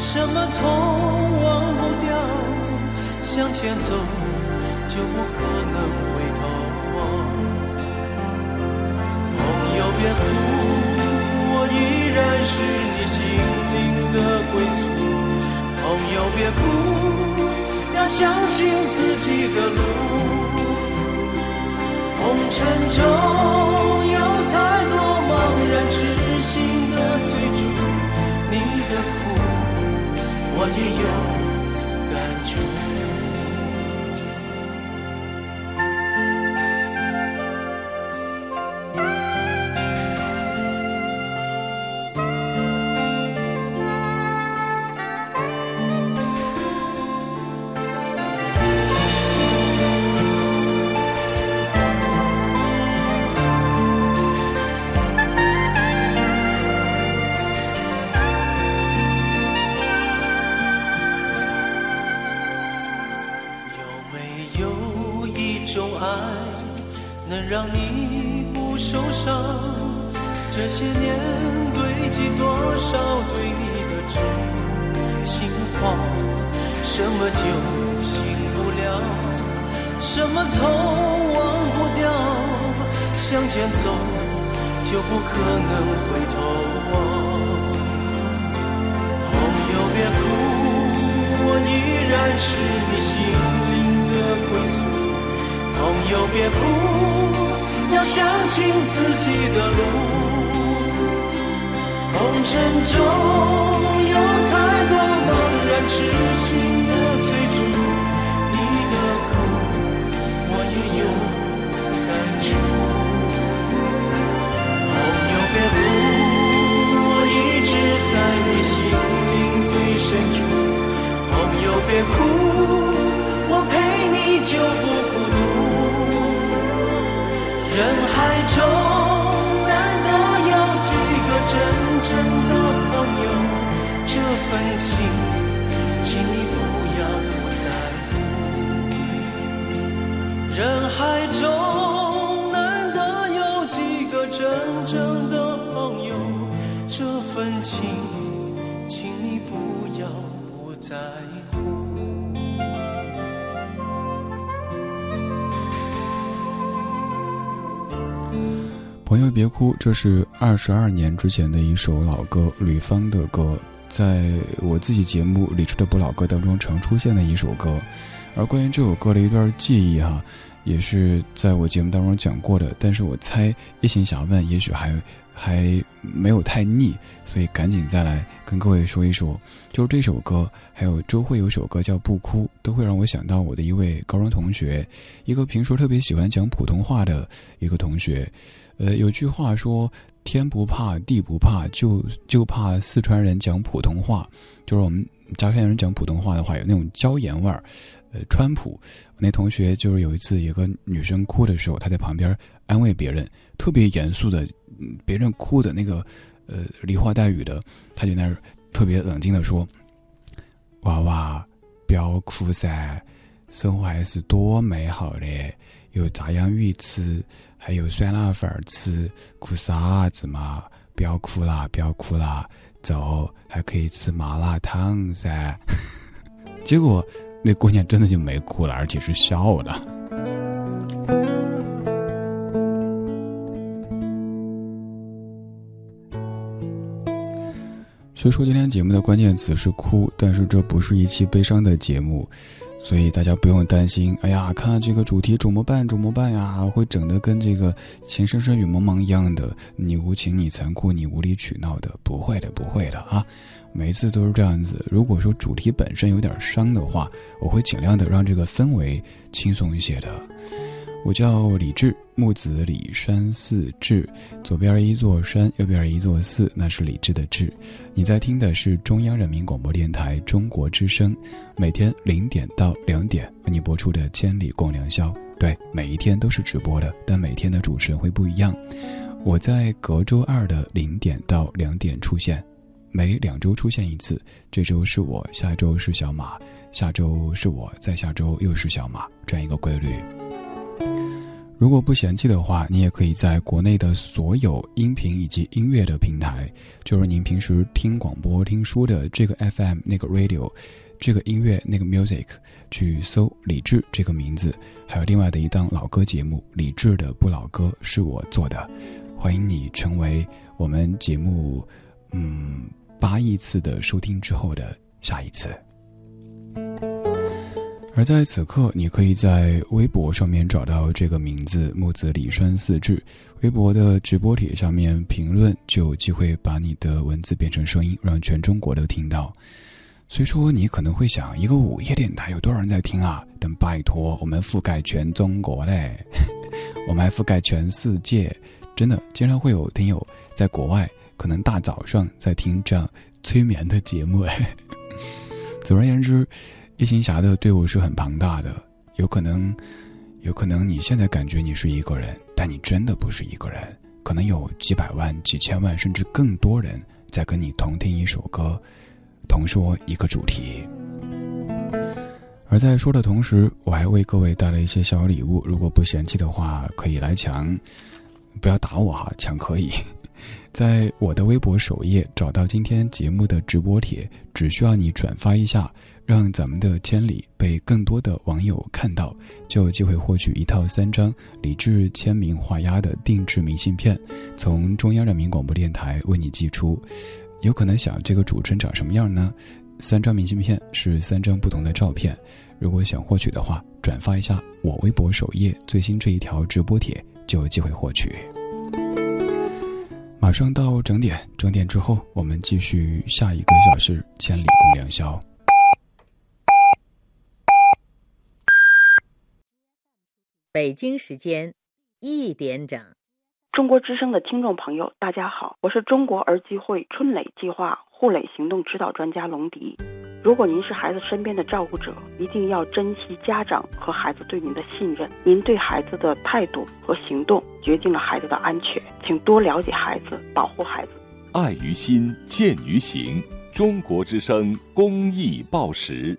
什么痛忘不掉？向前走就不可能回头望。朋友别哭，依然是你心灵的归宿。朋友别哭，要相信自己的路。红尘中有太多茫然痴心的追逐，你的苦我也有这是二十二年之前的一首老歌，吕方的歌，在我自己节目《李出的不老歌》当中常出现的一首歌。而关于这首歌的一段记忆哈，也是在我节目当中讲过的。但是我猜叶行侠问，也许还还没有太腻，所以赶紧再来跟各位说一说。就是这首歌，还有周慧有首歌叫《不哭》，都会让我想到我的一位高中同学，一个平时特别喜欢讲普通话的一个同学。呃，有句话说：“天不怕地不怕，就就怕四川人讲普通话。”就是我们家乡人讲普通话的话，有那种椒盐味儿。呃，川普，我那同学就是有一次有个女生哭的时候，他在旁边安慰别人，特别严肃的，别人哭的那个，呃，梨花带雨的，他就那儿特别冷静的说：“娃娃，不要哭噻，生活还是多美好的，有炸洋芋吃。”还有酸辣粉吃，哭啥子嘛？不要哭啦，不要哭啦，走，还可以吃麻辣烫噻。结果那姑娘真的就没哭了，而且是笑的。所以说，今天节目的关键词是哭，但是这不是一期悲伤的节目。所以大家不用担心，哎呀，看这个主题怎么办？怎么办呀？会整得跟这个《情深深雨蒙蒙一样的，你无情，你残酷，你无理取闹的，不会的，不会的啊！每次都是这样子。如果说主题本身有点伤的话，我会尽量的让这个氛围轻松一些的。我叫李志，木子李山寺志，左边一座山，右边一座寺，那是李志的志。你在听的是中央人民广播电台中国之声，每天零点到两点为你播出的《千里共良宵》。对，每一天都是直播的，但每天的主持人会不一样。我在隔周二的零点到两点出现，每两周出现一次。这周是我，下周是小马，下周是我，再下周又是小马，这样一个规律。如果不嫌弃的话，你也可以在国内的所有音频以及音乐的平台，就是您平时听广播、听书的这个 FM、那个 Radio，这个音乐、那个 Music，去搜李志这个名字。还有另外的一档老歌节目《李志的不老歌》是我做的，欢迎你成为我们节目嗯八亿次的收听之后的下一次。而在此刻，你可以在微博上面找到这个名字“木子李栓四志”。微博的直播帖下面评论，就有机会把你的文字变成声音，让全中国都听到。所以说，你可能会想，一个午夜电台有多少人在听啊？但拜托，我们覆盖全中国嘞，我们还覆盖全世界，真的经常会有听友在国外，可能大早上在听这样催眠的节目。总而言之。夜行侠的队伍是很庞大的，有可能，有可能你现在感觉你是一个人，但你真的不是一个人，可能有几百万、几千万，甚至更多人在跟你同听一首歌，同说一个主题。而在说的同时，我还为各位带来一些小礼物，如果不嫌弃的话，可以来抢，不要打我哈，抢可以。在我的微博首页找到今天节目的直播帖，只需要你转发一下，让咱们的千里被更多的网友看到，就有机会获取一套三张李志签名画押的定制明信片，从中央人民广播电台为你寄出。有可能想这个主持人长什么样呢？三张明信片是三张不同的照片，如果想获取的话，转发一下我微博首页最新这一条直播帖，就有机会获取。马上到整点，整点之后，我们继续下一个小时《千里共良宵》。北京时间一点整，中国之声的听众朋友，大家好，我是中国儿基会春蕾计划护蕾行动指导专家龙迪。如果您是孩子身边的照顾者，一定要珍惜家长和孩子对您的信任。您对孩子的态度和行动决定了孩子的安全，请多了解孩子，保护孩子。爱于心，见于行。中国之声公益报时。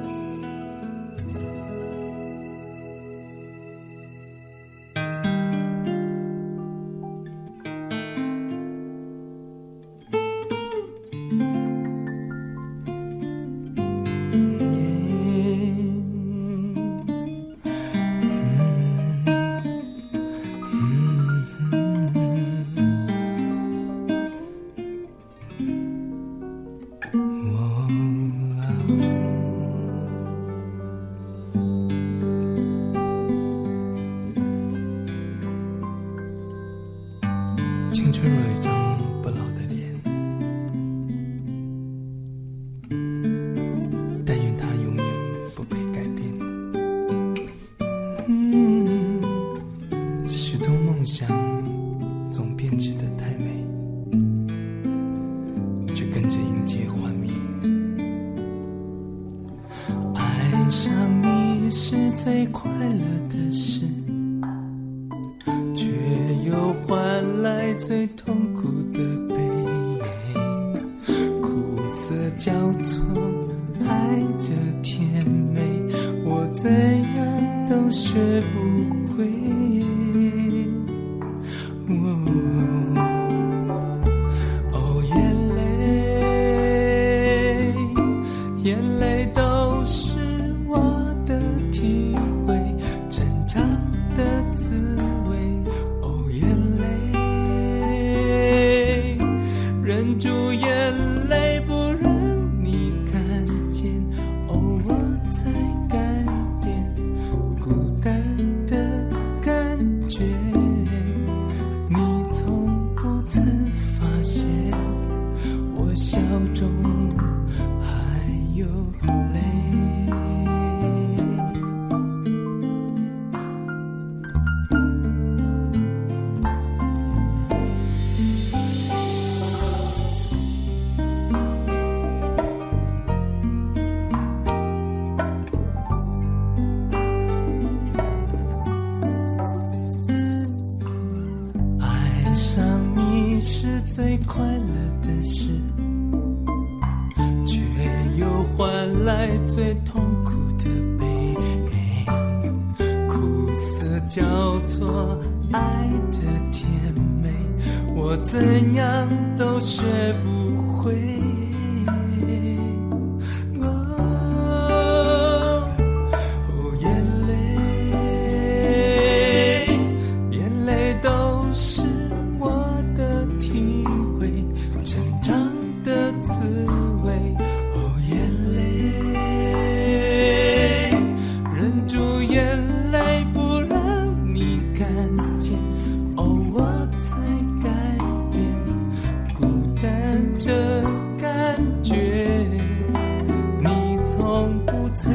才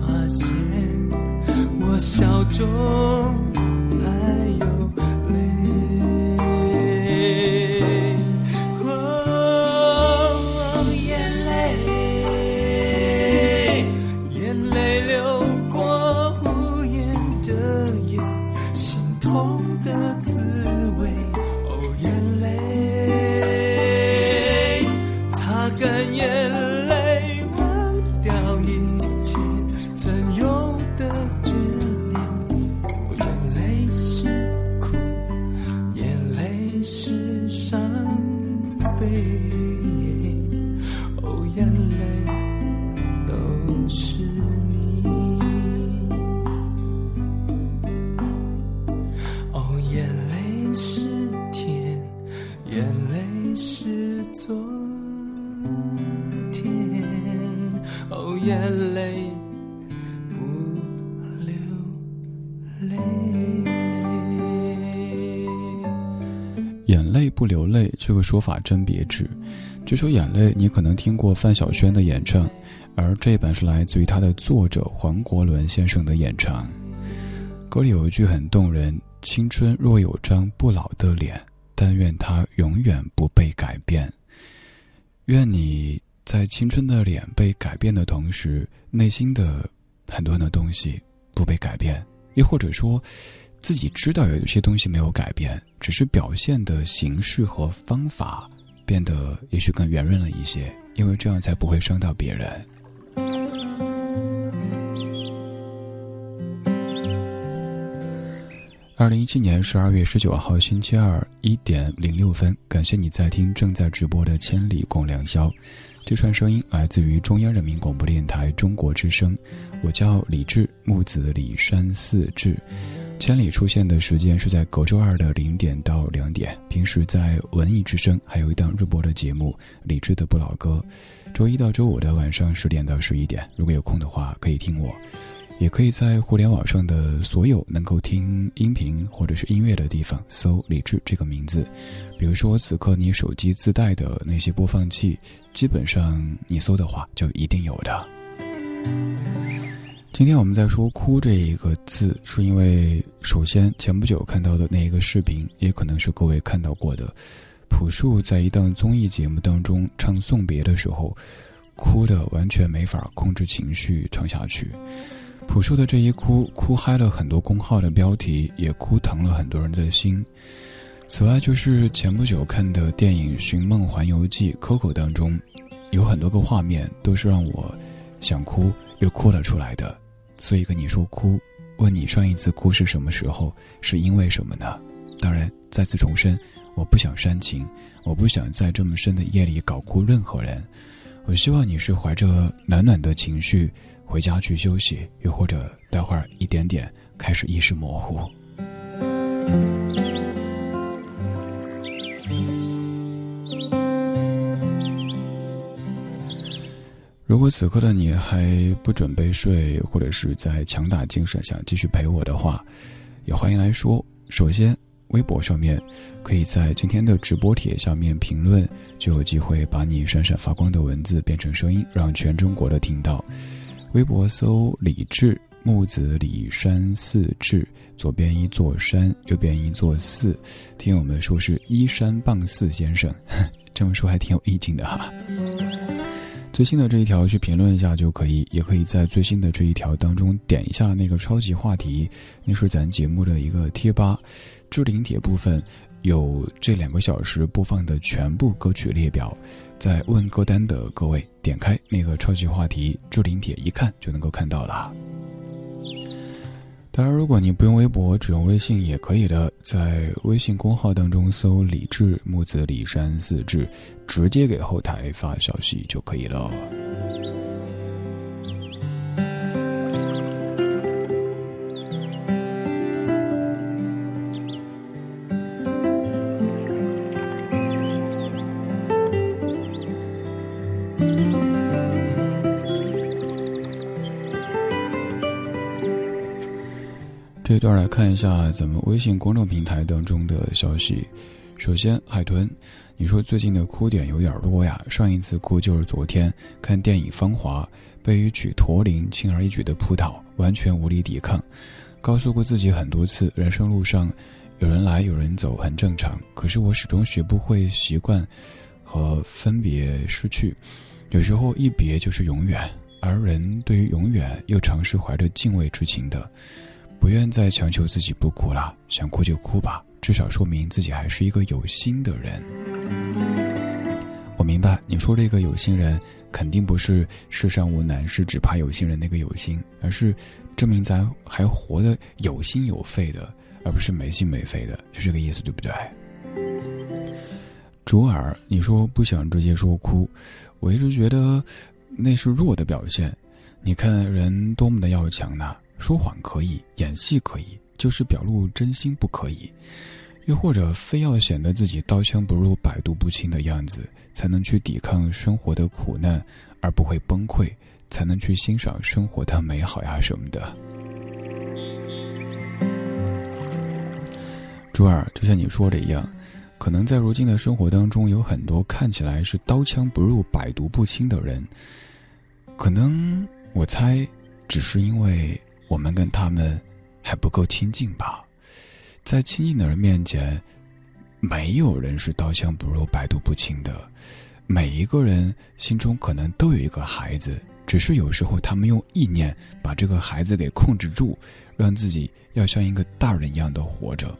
发现，我笑中。这首眼泪你可能听过范晓萱的演唱，而这本是来自于它的作者黄国伦先生的演唱。歌里有一句很动人，青春若有张不老的脸，但愿它永远不被改变。愿你在青春的脸被改变的同时，内心的很多很多东西不被改变，又或者说自己知道有一些东西没有改变，只是表现的形式和方法。变得也许更圆润了一些，因为这样才不会伤到别人。二零一七年十二月十九号星期二一点零六分，感谢你在听正在直播的《千里共良宵》。这串声音来自于中央人民广播电台中国之声，我叫李志，木子李山四志。千里出现的时间是在隔周二的零点到两点，平时在文艺之声还有一档日播的节目《理智的不老歌》，周一到周五的晚上十点到十一点，如果有空的话可以听我。也可以在互联网上的所有能够听音频或者是音乐的地方搜“理智”这个名字，比如说此刻你手机自带的那些播放器，基本上你搜的话就一定有的。今天我们在说“哭”这一个字，是因为首先前不久看到的那一个视频，也可能是各位看到过的，朴树在一档综艺节目当中唱送别的时候，哭的完全没法控制情绪唱下去。朴树的这一哭，哭嗨了很多公号的标题，也哭疼了很多人的心。此外，就是前不久看的电影《寻梦环游记》，Coco 当中，有很多个画面都是让我想哭又哭了出来的。所以跟你说哭，问你上一次哭是什么时候，是因为什么呢？当然，再次重申，我不想煽情，我不想在这么深的夜里搞哭任何人。我希望你是怀着暖暖的情绪。回家去休息，又或者待会儿一点点开始意识模糊。如果此刻的你还不准备睡，或者是在强打精神想继续陪我的话，也欢迎来说。首先，微博上面可以在今天的直播帖下面评论，就有机会把你闪闪发光的文字变成声音，让全中国的听到。微博搜李志木子李山寺志，左边一座山，右边一座寺，听友们说是依山傍寺先生，这么说还挺有意境的哈。最新的这一条去评论一下就可以，也可以在最新的这一条当中点一下那个超级话题，那是咱节目的一个贴吧，置顶帖部分有这两个小时播放的全部歌曲列表。在问歌单的各位，点开那个超级话题置顶帖，一看就能够看到了。当然，如果你不用微博，只用微信也可以的，在微信公号当中搜“李志木子李山四志”，直接给后台发消息就可以了。来看一下咱们微信公众平台当中的消息。首先，海豚，你说最近的哭点有点多呀。上一次哭就是昨天看电影《芳华》，被一曲驼铃轻而易举的扑倒，完全无力抵抗。告诉过自己很多次，人生路上有人来有人走很正常，可是我始终学不会习惯和分别失去。有时候一别就是永远，而人对于永远又常是怀着敬畏之情的。不愿再强求自己不哭了，想哭就哭吧，至少说明自己还是一个有心的人。我明白你说这个有心人，肯定不是世上无难事只怕有心人那个有心，而是证明咱还活得有心有肺的，而不是没心没肺的，是这个意思，对不对？卓尔，你说不想直接说哭，我一直觉得那是弱的表现。你看人多么的要强呢？说谎可以，演戏可以，就是表露真心不可以。又或者非要显得自己刀枪不入、百毒不侵的样子，才能去抵抗生活的苦难，而不会崩溃，才能去欣赏生活的美好呀什么的。朱儿，就像你说的一样，可能在如今的生活当中，有很多看起来是刀枪不入、百毒不侵的人。可能我猜，只是因为我们跟他们还不够亲近吧。在亲近的人面前，没有人是刀枪不入、百毒不侵的。每一个人心中可能都有一个孩子，只是有时候他们用意念把这个孩子给控制住，让自己要像一个大人一样的活着。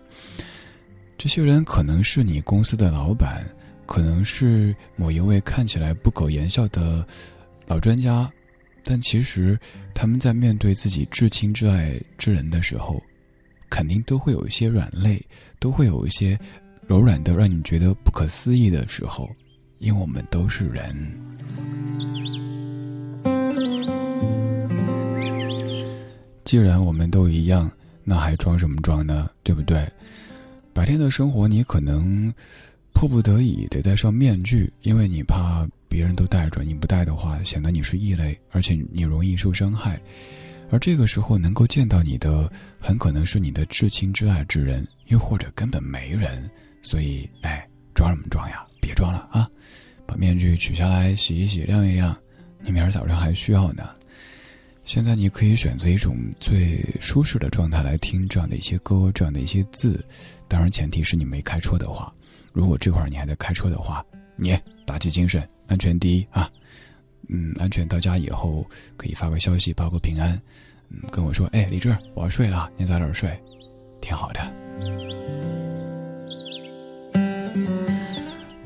这些人可能是你公司的老板，可能是某一位看起来不苟言笑的老专家，但其实他们在面对自己至亲至爱之人的时候，肯定都会有一些软肋，都会有一些柔软的让你觉得不可思议的时候，因为我们都是人。既然我们都一样，那还装什么装呢？对不对？白天的生活，你可能迫不得已得戴上面具，因为你怕别人都戴着，你不戴的话，显得你是异类，而且你容易受伤害。而这个时候能够见到你的，很可能是你的至亲至爱之人，又或者根本没人。所以，哎，装什么装呀？别装了啊！把面具取下来，洗一洗，晾一晾，你明儿早上还需要呢。现在你可以选择一种最舒适的状态来听这样的一些歌，这样的一些字。当然，前提是你没开车的话。如果这会儿你还在开车的话，你打起精神，安全第一啊！嗯，安全到家以后可以发个消息报个平安，嗯，跟我说，哎，李志，我要睡了，你早点睡，挺好的。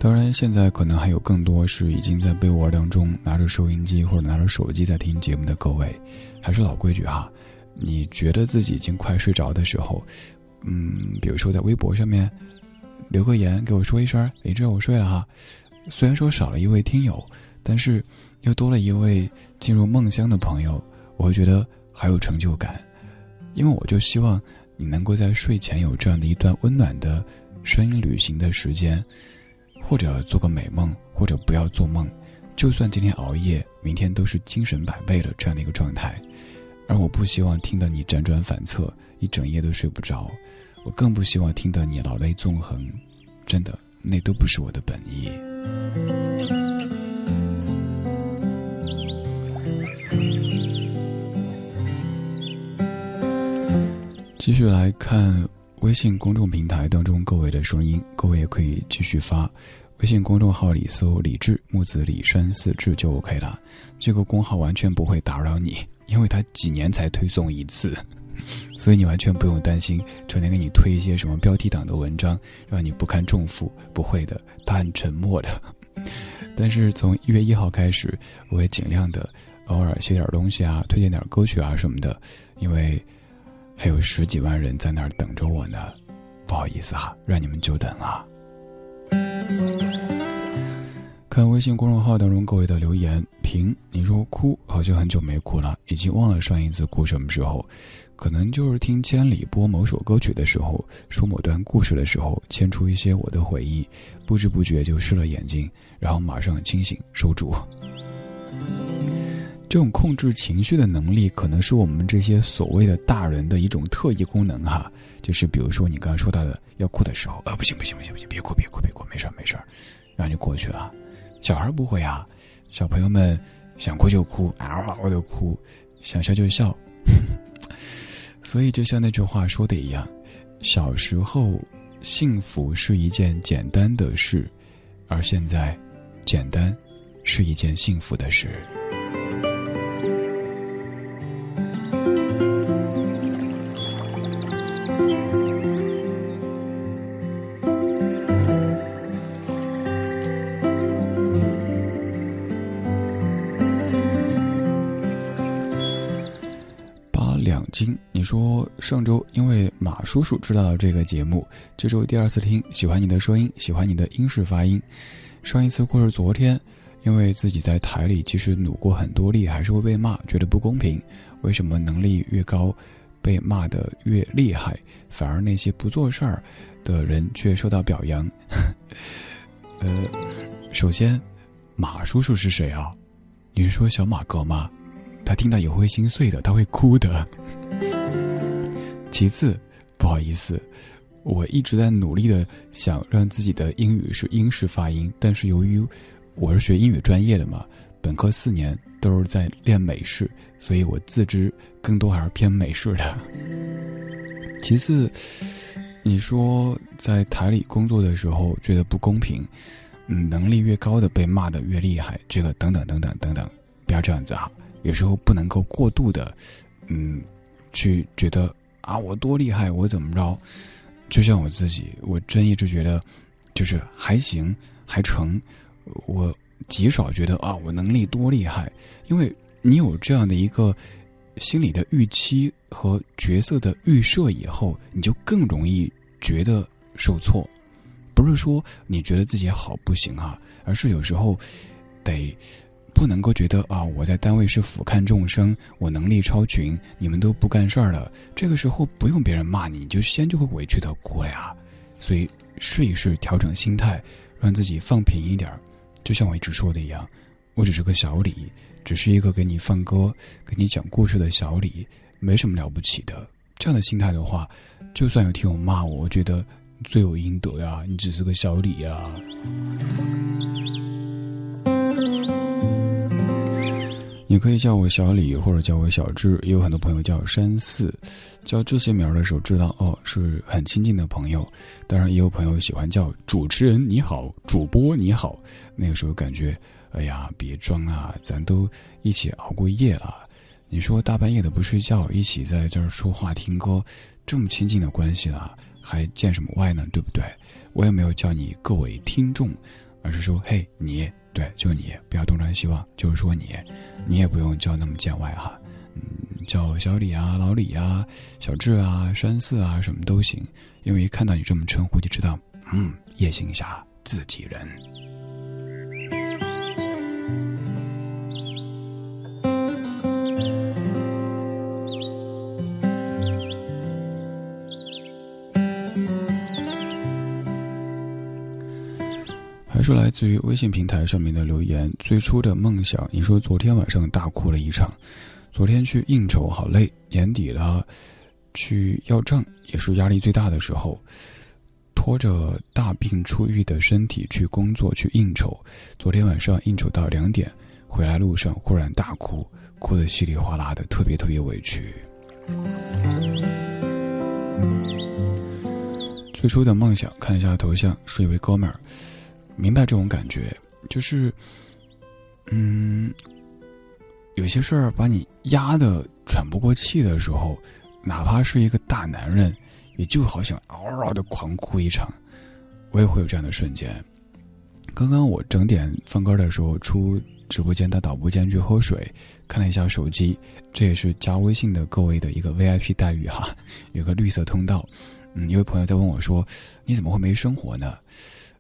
当然，现在可能还有更多是已经在被窝当中拿着收音机或者拿着手机在听节目的各位，还是老规矩哈，你觉得自己已经快睡着的时候，嗯，比如说在微博上面留个言给我说一声，李志，我睡了哈。虽然说少了一位听友，但是又多了一位进入梦乡的朋友，我会觉得好有成就感，因为我就希望你能够在睡前有这样的一段温暖的声音旅行的时间。或者做个美梦，或者不要做梦，就算今天熬夜，明天都是精神百倍的这样的一个状态。而我不希望听到你辗转反侧，一整夜都睡不着，我更不希望听到你老泪纵横，真的，那都不是我的本意。继续来看。微信公众平台当中各位的声音，各位也可以继续发。微信公众号里搜“李志木子李山四志”就 OK 了。这个公号完全不会打扰你，因为它几年才推送一次，所以你完全不用担心成天给你推一些什么标题党的文章，让你不堪重负。不会的，他很沉默的。但是从一月一号开始，我会尽量的偶尔写点东西啊，推荐点歌曲啊什么的，因为。还有十几万人在那儿等着我呢，不好意思哈，让你们久等了。看微信公众号当中各位的留言，评你说哭好像很久没哭了，已经忘了上一次哭什么时候，可能就是听千里播某首歌曲的时候，说某段故事的时候，牵出一些我的回忆，不知不觉就湿了眼睛，然后马上清醒收住。这种控制情绪的能力，可能是我们这些所谓的大人的一种特异功能哈。就是比如说你刚刚说到的，要哭的时候，啊不行不行不行不行，别哭别哭别哭，没事儿没事儿，然后就过去了。小孩不会啊，小朋友们想哭就哭，嗷嗷的哭，想笑就笑。所以就像那句话说的一样，小时候幸福是一件简单的事，而现在，简单是一件幸福的事。说上周因为马叔叔知道了这个节目，这周第二次听，喜欢你的声音，喜欢你的英式发音。上一次或是昨天，因为自己在台里其实努过很多力，还是会被骂，觉得不公平。为什么能力越高，被骂的越厉害，反而那些不做事儿的人却受到表扬？呃，首先，马叔叔是谁啊？你是说小马哥吗？他听到也会心碎的，他会哭的。其次，不好意思，我一直在努力的想让自己的英语是英式发音，但是由于我是学英语专业的嘛，本科四年都是在练美式，所以我自知更多还是偏美式的。其次，你说在台里工作的时候觉得不公平，嗯，能力越高的被骂的越厉害，这个等等等等等等，不要这样子哈。有时候不能够过度的，嗯，去觉得啊我多厉害，我怎么着？就像我自己，我真一直觉得，就是还行还成，我极少觉得啊我能力多厉害，因为你有这样的一个心理的预期和角色的预设以后，你就更容易觉得受挫。不是说你觉得自己好不行啊，而是有时候得。不能够觉得啊，我在单位是俯瞰众生，我能力超群，你们都不干事儿了。这个时候不用别人骂你，你就先就会委屈的哭了呀。所以试一试调整心态，让自己放平一点。就像我一直说的一样，我只是个小李，只是一个给你放歌、给你讲故事的小李，没什么了不起的。这样的心态的话，就算有听友骂我，我觉得罪有应得呀。你只是个小李呀。你可以叫我小李，或者叫我小智，也有很多朋友叫山寺。叫这些名儿的时候，知道哦是很亲近的朋友。当然，也有朋友喜欢叫主持人你好，主播你好。那个时候感觉，哎呀，别装啊，咱都一起熬过夜了。你说大半夜的不睡觉，一起在这儿说话听歌，这么亲近的关系了，还见什么外呢？对不对？我也没有叫你各位听众，而是说，嘿，你。对，就你不要东张西望，就是说你，你也不用叫那么见外哈，嗯，叫小李啊、老李啊、小智啊、山四啊，什么都行，因为一看到你这么称呼，就知道，嗯，夜行侠自己人。是来自于微信平台上面的留言。最初的梦想，你说昨天晚上大哭了一场。昨天去应酬，好累。年底了，去要账也是压力最大的时候。拖着大病初愈的身体去工作去应酬。昨天晚上应酬到两点，回来路上忽然大哭，哭得稀里哗啦的，特别特别委屈。最初的梦想，看一下头像，是一位哥们儿。明白这种感觉，就是，嗯，有些事儿把你压得喘不过气的时候，哪怕是一个大男人，也就好想嗷嗷的狂哭一场。我也会有这样的瞬间。刚刚我整点放歌的时候，出直播间的导播间去喝水，看了一下手机，这也是加微信的各位的一个 VIP 待遇哈，有个绿色通道。嗯，一位朋友在问我说：“你怎么会没生活呢？”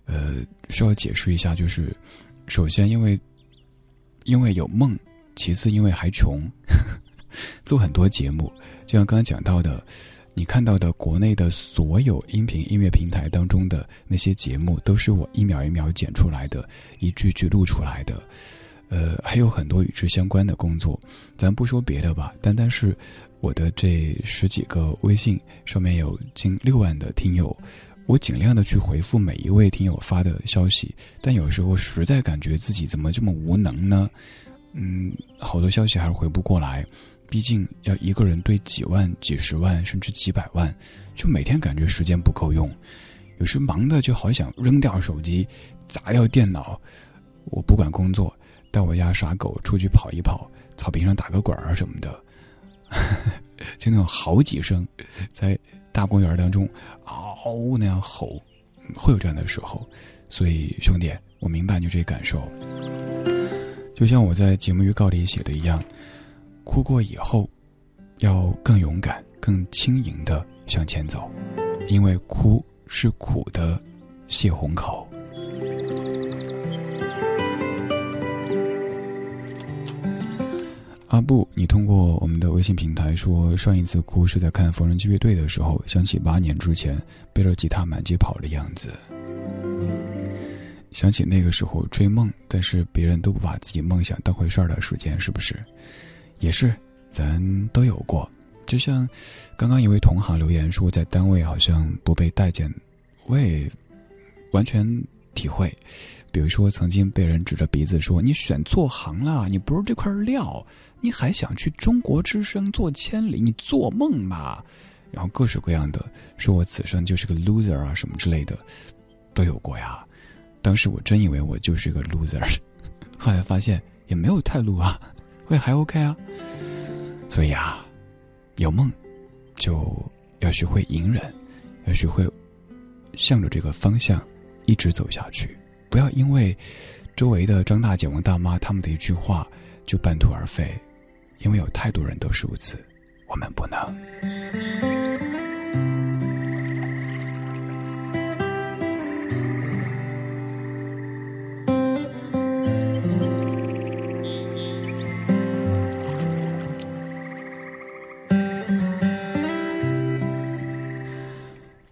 呃，需要解释一下，就是首先因为因为有梦，其次因为还穷，做很多节目，就像刚刚讲到的，你看到的国内的所有音频音乐平台当中的那些节目，都是我一秒一秒剪出来的，一句句录出来的。呃，还有很多与之相关的工作，咱不说别的吧，单单是我的这十几个微信上面有近六万的听友。我尽量的去回复每一位听友发的消息，但有时候实在感觉自己怎么这么无能呢？嗯，好多消息还是回不过来，毕竟要一个人对几万、几十万甚至几百万，就每天感觉时间不够用。有时忙的就好想扔掉手机，砸掉电脑。我不管工作，带我家傻狗出去跑一跑，草坪上打个滚儿什么的，就那种好几声，在。大公园当中，嗷那样吼，会有这样的时候，所以兄弟，我明白你这感受。就像我在节目预告里写的一样，哭过以后，要更勇敢、更轻盈的向前走，因为哭是苦的，泄洪口。阿布，你通过我们的微信平台说，上一次哭是在看缝纫机乐队的时候，想起八年之前背着吉他满街跑的样子，想起那个时候追梦，但是别人都不把自己梦想当回事儿的时间，是不是？也是，咱都有过。就像刚刚一位同行留言说，在单位好像不被待见，我也完全体会。比如说，曾经被人指着鼻子说：“你选错行了，你不是这块料，你还想去中国之声做千里？你做梦吧！”然后各式各样的说我此生就是个 loser 啊什么之类的，都有过呀。当时我真以为我就是个 loser，后来发现也没有太 low 啊，会还 OK 啊。所以啊，有梦就要学会隐忍，要学会向着这个方向一直走下去，不要因为周围的张大姐、王大妈他们的一句话就半途而废，因为有太多人都是如此，我们不能。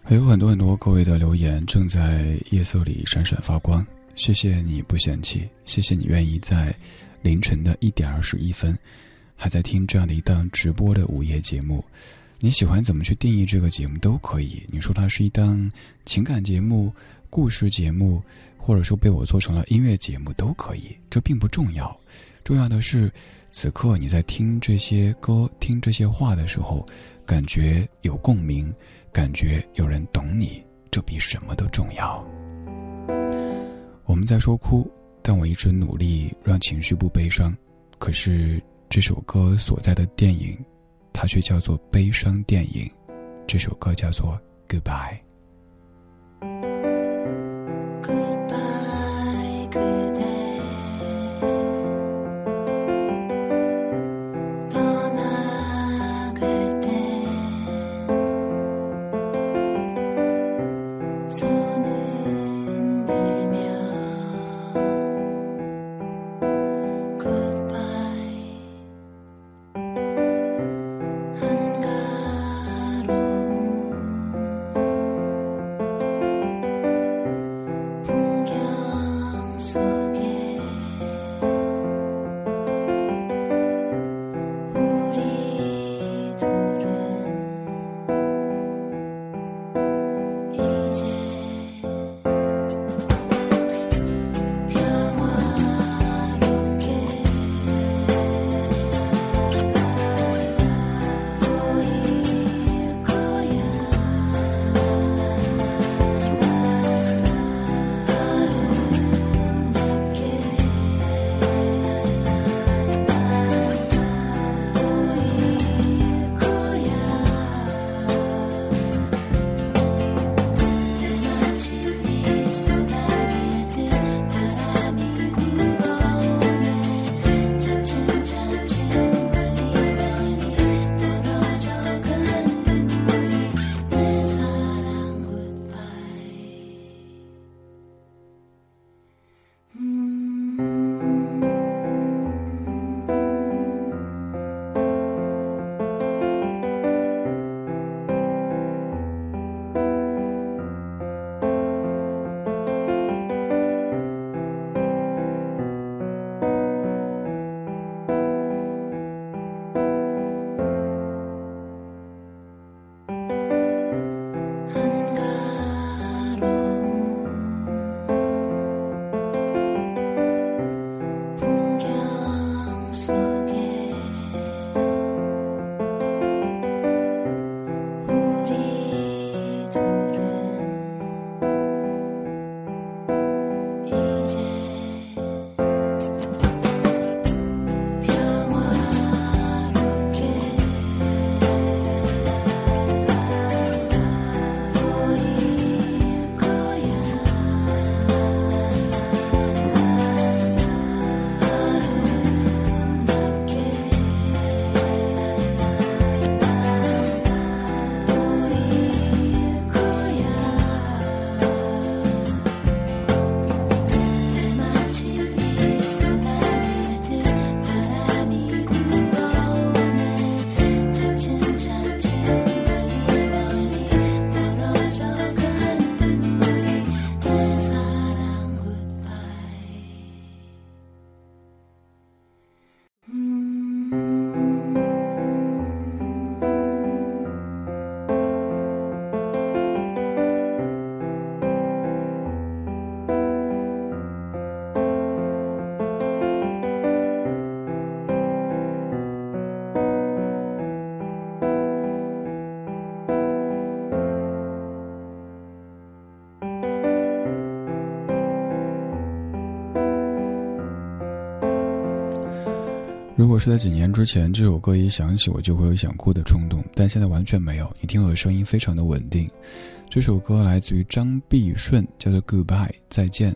还有很多很多各位的留言正在夜色里闪闪发光，谢谢你不嫌弃，谢谢你愿意在凌晨的一点二十一分，还在听这样的一档直播的午夜节目。你喜欢怎么去定义这个节目都可以，你说它是一档情感节目、故事节目，或者说被我做成了音乐节目都可以，这并不重要。重要的是，此刻你在听这些歌、听这些话的时候，感觉有共鸣。感觉有人懂你，这比什么都重要。我们在说哭，但我一直努力让情绪不悲伤。可是这首歌所在的电影，它却叫做悲伤电影。这首歌叫做《Goodbye》。如果是在几年之前，这首歌一响起，我就会有想哭的冲动，但现在完全没有。你听我的声音非常的稳定。这首歌来自于张碧顺，叫做《Goodbye》再见。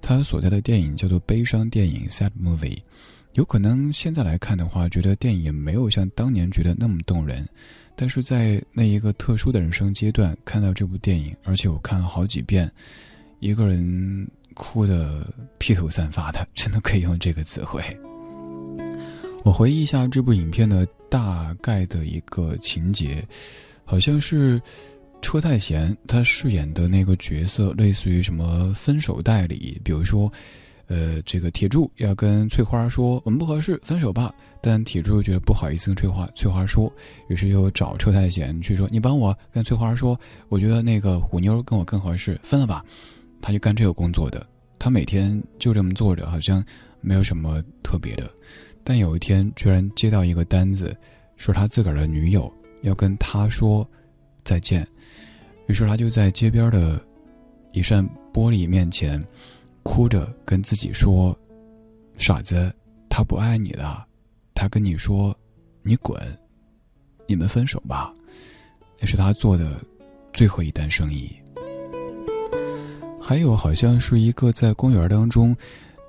他所在的电影叫做悲伤电影《Sad Movie》。有可能现在来看的话，觉得电影没有像当年觉得那么动人。但是在那一个特殊的人生阶段，看到这部电影，而且我看了好几遍，一个人哭的披头散发的，真的可以用这个词汇。我回忆一下这部影片的大概的一个情节，好像是车太贤他饰演的那个角色，类似于什么分手代理，比如说，呃，这个铁柱要跟翠花说我们不合适，分手吧。但铁柱觉得不好意思跟翠花翠花说，于是又找车太贤去说你帮我跟翠花说，我觉得那个虎妞跟我更合适，分了吧。他就干这个工作的，他每天就这么坐着，好像没有什么特别的。但有一天，居然接到一个单子，说他自个儿的女友要跟他说再见，于是他就在街边的一扇玻璃面前，哭着跟自己说：“傻子，他不爱你了，他跟你说，你滚，你们分手吧。”那是他做的最后一单生意。还有，好像是一个在公园当中。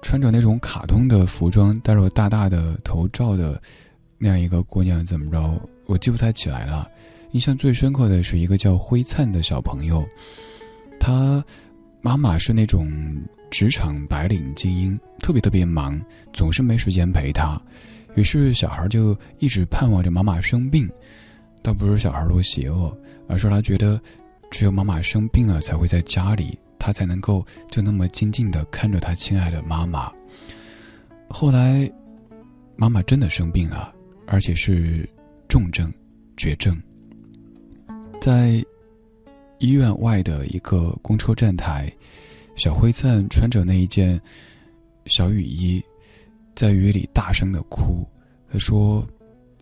穿着那种卡通的服装，戴着大大的头罩的那样一个姑娘，怎么着？我记不太起来了。印象最深刻的是一个叫灰灿的小朋友，他妈妈是那种职场白领精英，特别特别忙，总是没时间陪他。于是小孩就一直盼望着妈妈生病，倒不是小孩多邪恶，而是他觉得只有妈妈生病了才会在家里。他才能够就那么静静的看着他亲爱的妈妈。后来，妈妈真的生病了，而且是重症、绝症。在医院外的一个公车站台，小灰灿穿着那一件小雨衣，在雨里大声的哭。他说：“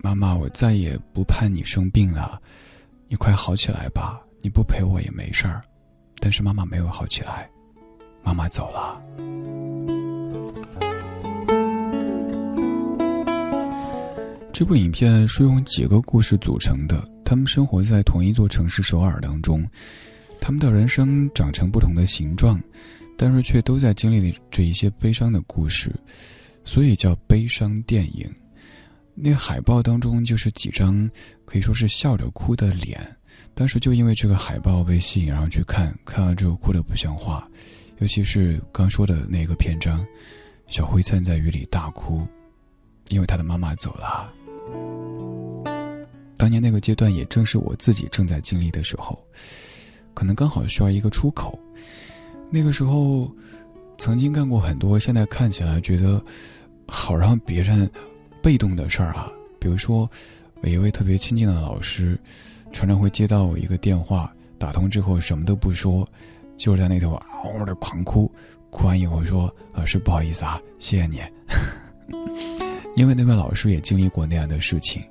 妈妈，我再也不盼你生病了，你快好起来吧。你不陪我也没事儿。”但是妈妈没有好起来，妈妈走了。这部影片是用几个故事组成的，他们生活在同一座城市首尔当中，他们的人生长成不同的形状，但是却都在经历着一些悲伤的故事，所以叫悲伤电影。那海报当中就是几张可以说是笑着哭的脸。当时就因为这个海报被吸引，然后去看，看完之后哭得不像话，尤其是刚说的那个篇章，小灰灿在雨里大哭，因为他的妈妈走了。当年那个阶段也正是我自己正在经历的时候，可能刚好需要一个出口。那个时候，曾经干过很多现在看起来觉得好让别人被动的事儿啊，比如说，有一位特别亲近的老师。常常会接到我一个电话，打通之后什么都不说，就是在那头嗷嗷的狂哭，哭完以后说：“老师不好意思啊，谢谢你。” 因为那位老师也经历过那样的事情，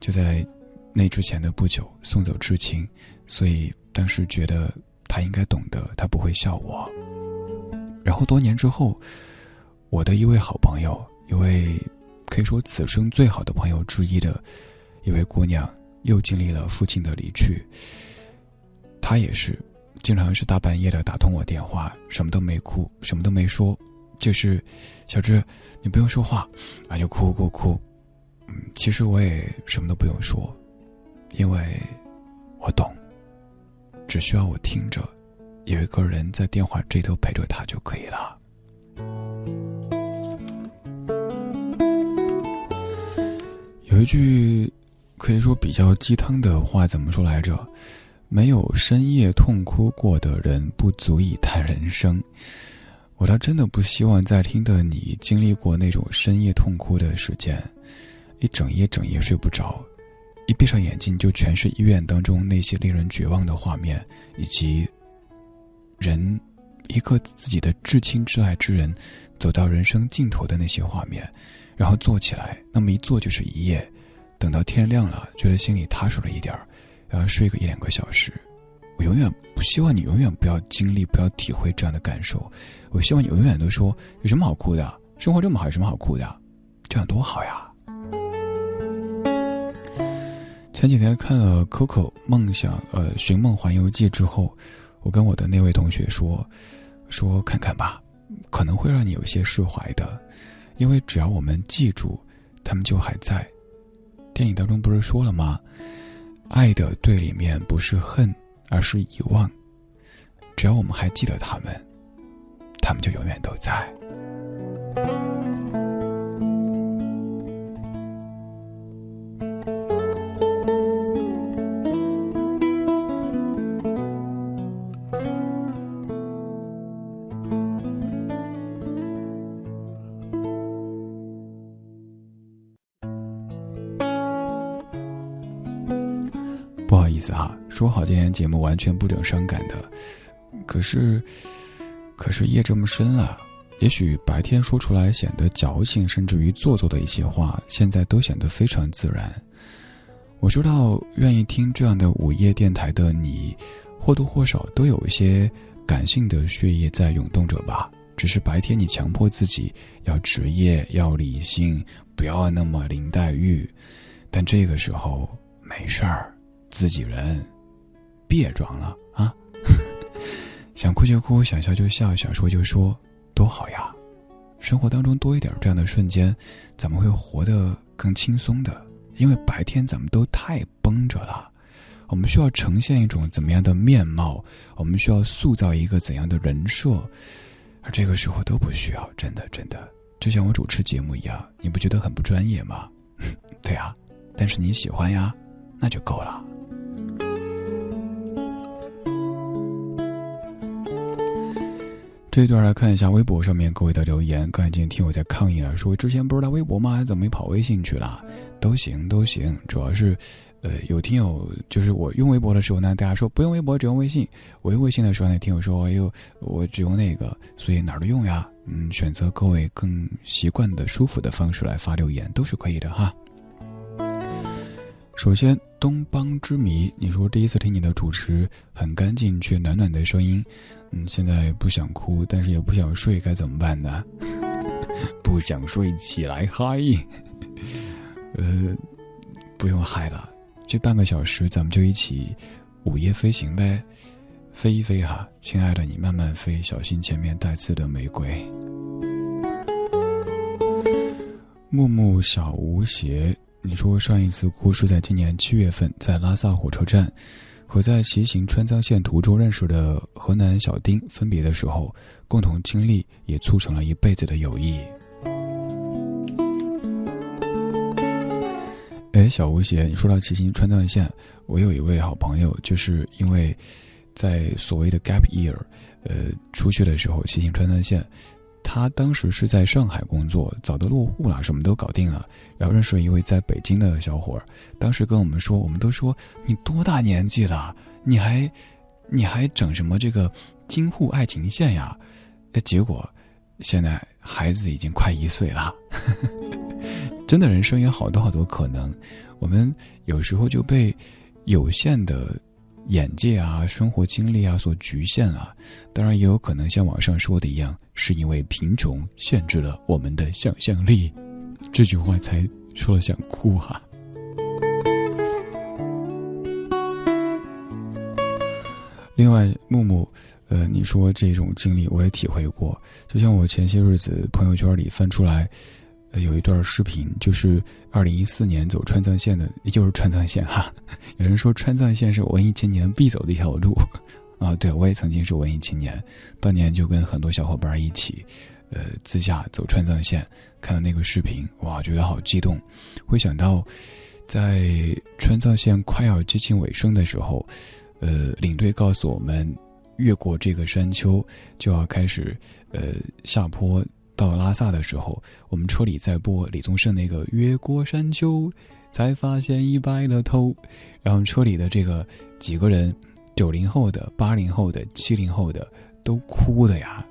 就在那之前的不久送走至亲，所以当时觉得他应该懂得，他不会笑我。然后多年之后，我的一位好朋友，一位可以说此生最好的朋友之一的一位姑娘。又经历了父亲的离去，他也是，经常是大半夜的打通我电话，什么都没哭，什么都没说，就是小志，你不用说话，啊就哭哭哭，嗯，其实我也什么都不用说，因为我懂，只需要我听着，有一个人在电话这头陪着他就可以了。有一句。可以说比较鸡汤的话怎么说来着？没有深夜痛哭过的人不足以谈人生。我倒真的不希望在听的你经历过那种深夜痛哭的时间，一整夜整夜睡不着，一闭上眼睛就全是医院当中那些令人绝望的画面，以及人一个自己的至亲至爱之人走到人生尽头的那些画面，然后坐起来，那么一坐就是一夜。等到天亮了，觉得心里踏实了一点儿，然后睡个一两个小时。我永远不希望你永远不要经历、不要体会这样的感受。我希望你永远都说有什么好哭的，生活这么好，有什么好哭的，这样多好呀！前几天看了《Coco 梦想》呃《寻梦环游记》之后，我跟我的那位同学说，说看看吧，可能会让你有些释怀的，因为只要我们记住，他们就还在，电影当中不是说了吗？爱的对立面不是恨，而是遗忘。只要我们还记得他们，他们就永远都在。说好今天节目完全不整伤感的，可是，可是夜这么深了，也许白天说出来显得矫情，甚至于做作的一些话，现在都显得非常自然。我知道，愿意听这样的午夜电台的你，或多或少都有一些感性的血液在涌动着吧。只是白天你强迫自己要职业、要理性，不要那么林黛玉，但这个时候没事儿。自己人，别装了啊！想哭就哭，想笑就笑，想说就说，多好呀！生活当中多一点这样的瞬间，咱们会活得更轻松的。因为白天咱们都太绷着了，我们需要呈现一种怎么样的面貌？我们需要塑造一个怎样的人设？而这个时候都不需要，真的真的，就像我主持节目一样，你不觉得很不专业吗？对啊，但是你喜欢呀，那就够了。这一段来看一下微博上面各位的留言。刚才已经听我在抗议了，说之前不是在微博吗？怎么没跑微信去了？都行都行，主要是，呃，有听友就是我用微博的时候呢，大家说不用微博，只用微信；我用微信的时候呢，听友说，哎呦，我只用那个，所以哪儿都用呀。嗯，选择各位更习惯的、舒服的方式来发留言都是可以的哈。首先，东邦之谜，你说第一次听你的主持很干净却暖暖的声音。嗯，现在不想哭，但是也不想睡，该怎么办呢？不想睡，起来嗨！呃，不用嗨了，这半个小时咱们就一起午夜飞行呗，飞一飞哈，亲爱的，你慢慢飞，小心前面带刺的玫瑰。木木小吴邪，你说上一次哭是在今年七月份，在拉萨火车站。和在骑行川藏线途中认识的河南小丁分别的时候，共同经历也促成了一辈子的友谊。哎，小吴邪，你说到骑行川藏线，我有一位好朋友，就是因为在所谓的 gap year，呃，出去的时候骑行川藏线。他当时是在上海工作，早都落户了，什么都搞定了。然后认识了一位在北京的小伙儿，当时跟我们说，我们都说你多大年纪了，你还，你还整什么这个京沪爱情线呀？结果，现在孩子已经快一岁了。真的，人生有好多好多可能，我们有时候就被有限的。眼界啊，生活经历啊，所局限啊。当然，也有可能像网上说的一样，是因为贫穷限制了我们的想象力。这句话才说了想哭哈。另外，木木，呃，你说这种经历我也体会过。就像我前些日子朋友圈里翻出来。有一段视频，就是二零一四年走川藏线的，也就是川藏线哈。有人说川藏线是文艺青年必走的一条路，啊，对我也曾经是文艺青年，当年就跟很多小伙伴一起，呃，自驾走川藏线，看到那个视频，哇，觉得好激动，会想到，在川藏线快要接近尾声的时候，呃，领队告诉我们，越过这个山丘就要开始，呃，下坡。到拉萨的时候，我们车里在播李宗盛那个《越过山丘》，才发现已白了头。然后车里的这个几个人，九零后的、八零后的、七零后的，都哭的呀，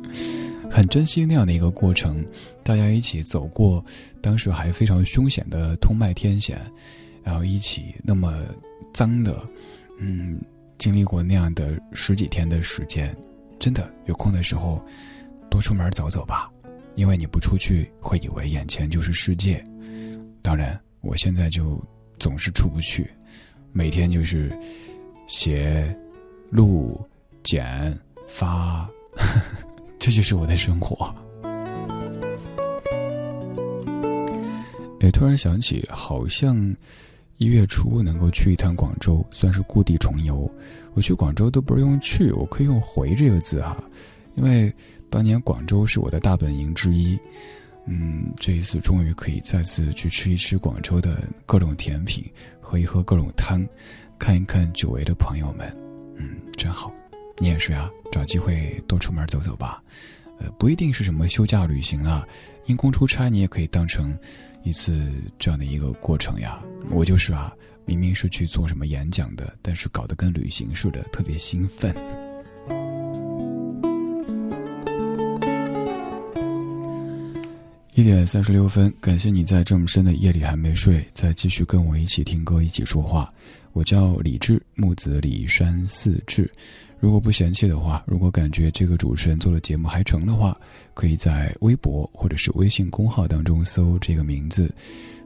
很珍惜那样的一个过程。大家一起走过当时还非常凶险的通麦天险，然后一起那么脏的，嗯，经历过那样的十几天的时间，真的有空的时候。多出门走走吧，因为你不出去会以为眼前就是世界。当然，我现在就总是出不去，每天就是写、录、剪、发，这就是我的生活。哎，突然想起，好像一月初能够去一趟广州，算是故地重游。我去广州都不是用去，我可以用回这个字哈，因为当年广州是我的大本营之一。嗯，这一次终于可以再次去吃一吃广州的各种甜品，喝一喝各种汤，看一看久违的朋友们，嗯，真好。你也是啊，找机会多出门走走吧。呃，不一定是什么休假旅行啊，因公出差你也可以当成一次这样的一个过程呀。我就是啊，明明是去做什么演讲的，但是搞得跟旅行似的，特别兴奋。一点三十六分，感谢你在这么深的夜里还没睡，再继续跟我一起听歌，一起说话。我叫李志，木子李山四志。如果不嫌弃的话，如果感觉这个主持人做的节目还成的话，可以在微博或者是微信公号当中搜这个名字，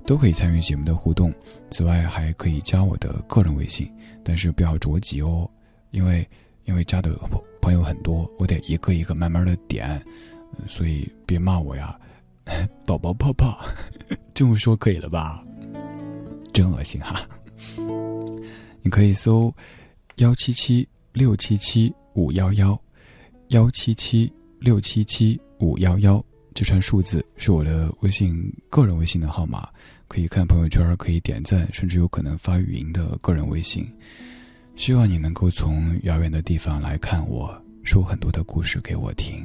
都可以参与节目的互动。此外，还可以加我的个人微信，但是不要着急哦，因为因为加的朋友很多，我得一个一个慢慢的点，所以别骂我呀。宝宝泡泡，这么说可以了吧？真恶心哈！你可以搜幺七七六七七五幺幺，幺七七六七七五幺幺，这串数字是我的微信个人微信的号码，可以看朋友圈，可以点赞，甚至有可能发语音的个人微信。希望你能够从遥远的地方来看我，说很多的故事给我听。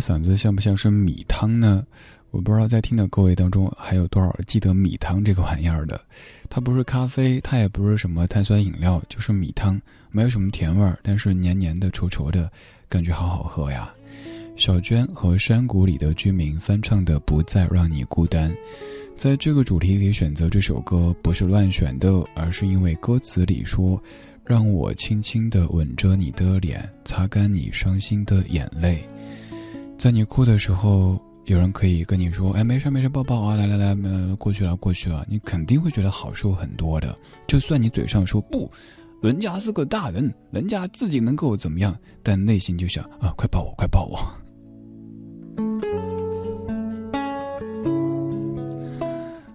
嗓子像不像是米汤呢？我不知道在听的各位当中还有多少记得米汤这个玩意儿的。它不是咖啡，它也不是什么碳酸饮料，就是米汤，没有什么甜味儿，但是黏黏的、稠稠的，感觉好好喝呀。小娟和山谷里的居民翻唱的《不再让你孤单》，在这个主题里选择这首歌不是乱选的，而是因为歌词里说：“让我轻轻地吻着你的脸，擦干你伤心的眼泪。”在你哭的时候，有人可以跟你说：“哎，没事没事，抱抱啊，来来来，呃，过去了过去了。”你肯定会觉得好受很多的。就算你嘴上说不，人家是个大人，人家自己能够怎么样，但内心就想啊，快抱我，快抱我。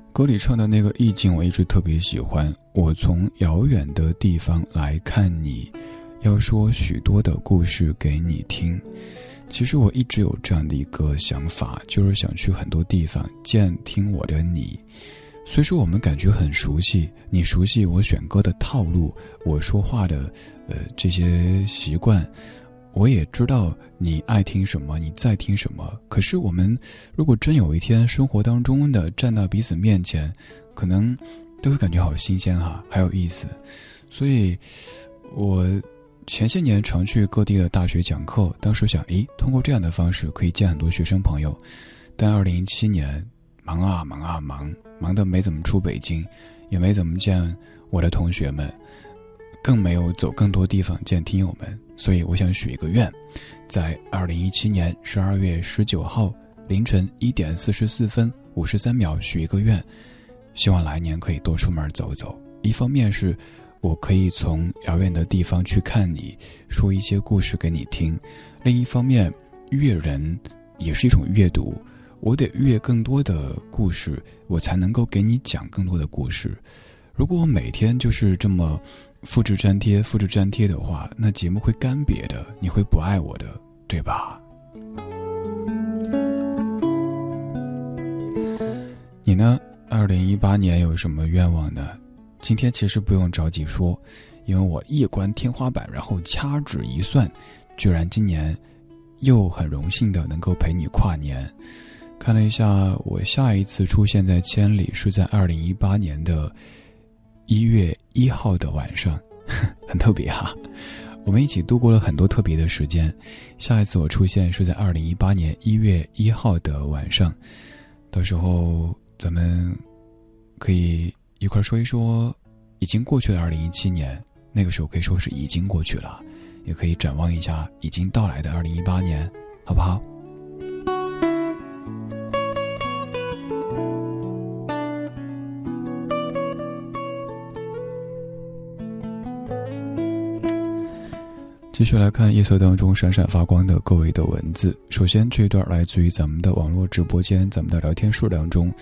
歌里唱的那个意境，我一直特别喜欢。我从遥远的地方来看你，要说许多的故事给你听。其实我一直有这样的一个想法，就是想去很多地方见听我的你。虽说我们感觉很熟悉，你熟悉我选歌的套路，我说话的呃这些习惯。我也知道你爱听什么，你在听什么。可是我们如果真有一天生活当中的站到彼此面前，可能都会感觉好新鲜哈，还有意思。所以，我前些年常去各地的大学讲课，当时想，诶，通过这样的方式可以见很多学生朋友。但二零一七年忙啊忙啊忙，忙得没怎么出北京，也没怎么见我的同学们，更没有走更多地方见听友们。所以我想许一个愿，在二零一七年十二月十九号凌晨一点四十四分五十三秒许一个愿，希望来年可以多出门走走。一方面是我可以从遥远的地方去看你，说一些故事给你听；另一方面，阅人也是一种阅读，我得阅更多的故事，我才能够给你讲更多的故事。如果我每天就是这么。复制粘贴，复制粘贴的话，那节目会干瘪的，你会不爱我的，对吧？你呢？二零一八年有什么愿望呢？今天其实不用着急说，因为我一关天花板，然后掐指一算，居然今年又很荣幸的能够陪你跨年。看了一下，我下一次出现在千里是在二零一八年的。一月一号的晚上，很特别哈，我们一起度过了很多特别的时间。下一次我出现是在二零一八年一月一号的晚上，到时候咱们可以一块说一说已经过去的二零一七年，那个时候可以说是已经过去了，也可以展望一下已经到来的二零一八年，好不好？继续来看夜色当中闪闪发光的各位的文字。首先，这一段来自于咱们的网络直播间，咱们的聊天数量中，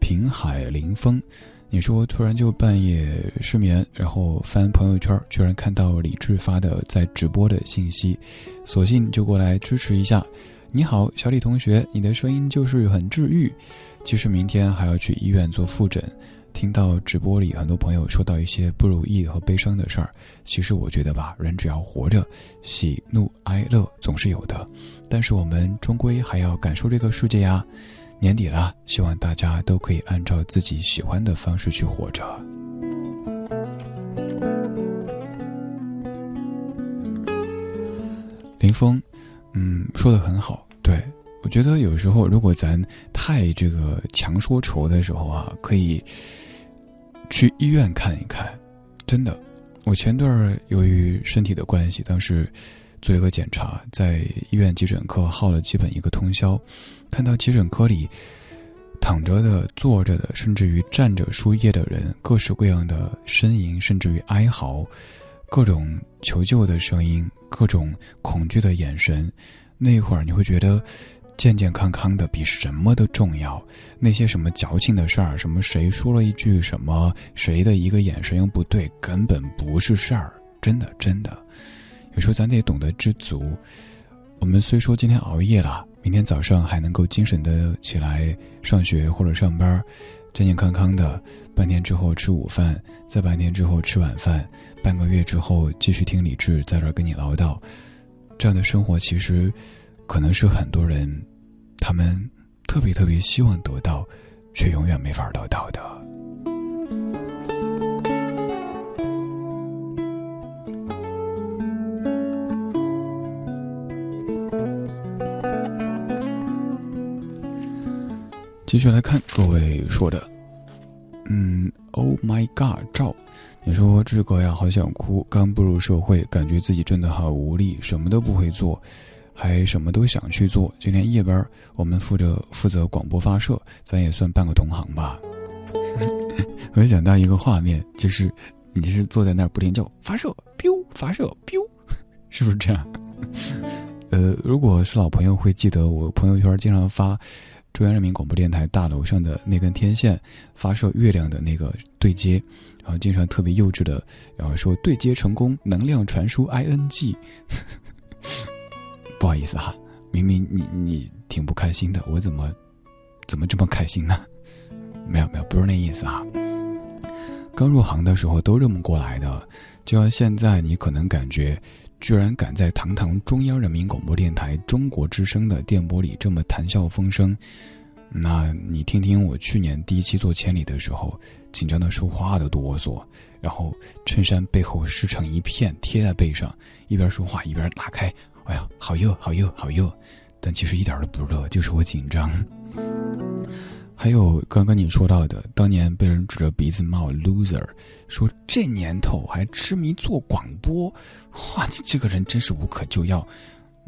平海林风，你说突然就半夜失眠，然后翻朋友圈，居然看到李志发的在直播的信息，索性就过来支持一下。你好，小李同学，你的声音就是很治愈。其实明天还要去医院做复诊。听到直播里很多朋友说到一些不如意和悲伤的事儿，其实我觉得吧，人只要活着，喜怒哀乐总是有的。但是我们终归还要感受这个世界呀。年底了，希望大家都可以按照自己喜欢的方式去活着。林峰，嗯，说的很好，对。我觉得有时候，如果咱太这个强说愁的时候啊，可以去医院看一看。真的，我前段由于身体的关系，当时做一个检查，在医院急诊科耗了基本一个通宵，看到急诊科里躺着的、坐着的，甚至于站着输液的人，各式各样的呻吟，甚至于哀嚎，各种求救的声音，各种恐惧的眼神，那会儿你会觉得。健健康康的比什么都重要。那些什么矫情的事儿，什么谁说了一句什么，谁的一个眼神又不对，根本不是事儿。真的，真的。有时候咱得懂得知足。我们虽说今天熬夜了，明天早上还能够精神的起来上学或者上班，健健康康的。半天之后吃午饭，再半天之后吃晚饭，半个月之后继续听李志在这跟你唠叨。这样的生活其实。可能是很多人，他们特别特别希望得到，却永远没法得到的。继续来看各位说的，嗯，Oh my God，赵，你说志哥呀，好想哭，刚步入社会，感觉自己真的好无力，什么都不会做。还什么都想去做。今天夜班，我们负责负责广播发射，咱也算半个同行吧。我想到一个画面，就是你是坐在那儿不停叫发射，biu 发射，biu，是不是这样？呃，如果是老朋友会记得，我朋友圈经常发中央人民广播电台大楼上的那根天线发射月亮的那个对接，然后经常特别幼稚的，然后说对接成功，能量传输 ing。不好意思哈，明明你你挺不开心的，我怎么怎么这么开心呢？没有没有，不是那意思哈。刚入行的时候都这么过来的，就像现在你可能感觉，居然敢在堂堂中央人民广播电台中国之声的电波里这么谈笑风生，那你听听我去年第一期做千里的时候，紧张的说话都哆嗦，然后衬衫背后湿成一片贴在背上，一边说话一边拉开。哎呀，好热，好热，好热！但其实一点都不热，就是我紧张。还有刚刚你说到的，当年被人指着鼻子骂 loser，说这年头还痴迷做广播，哇，你这个人真是无可救药。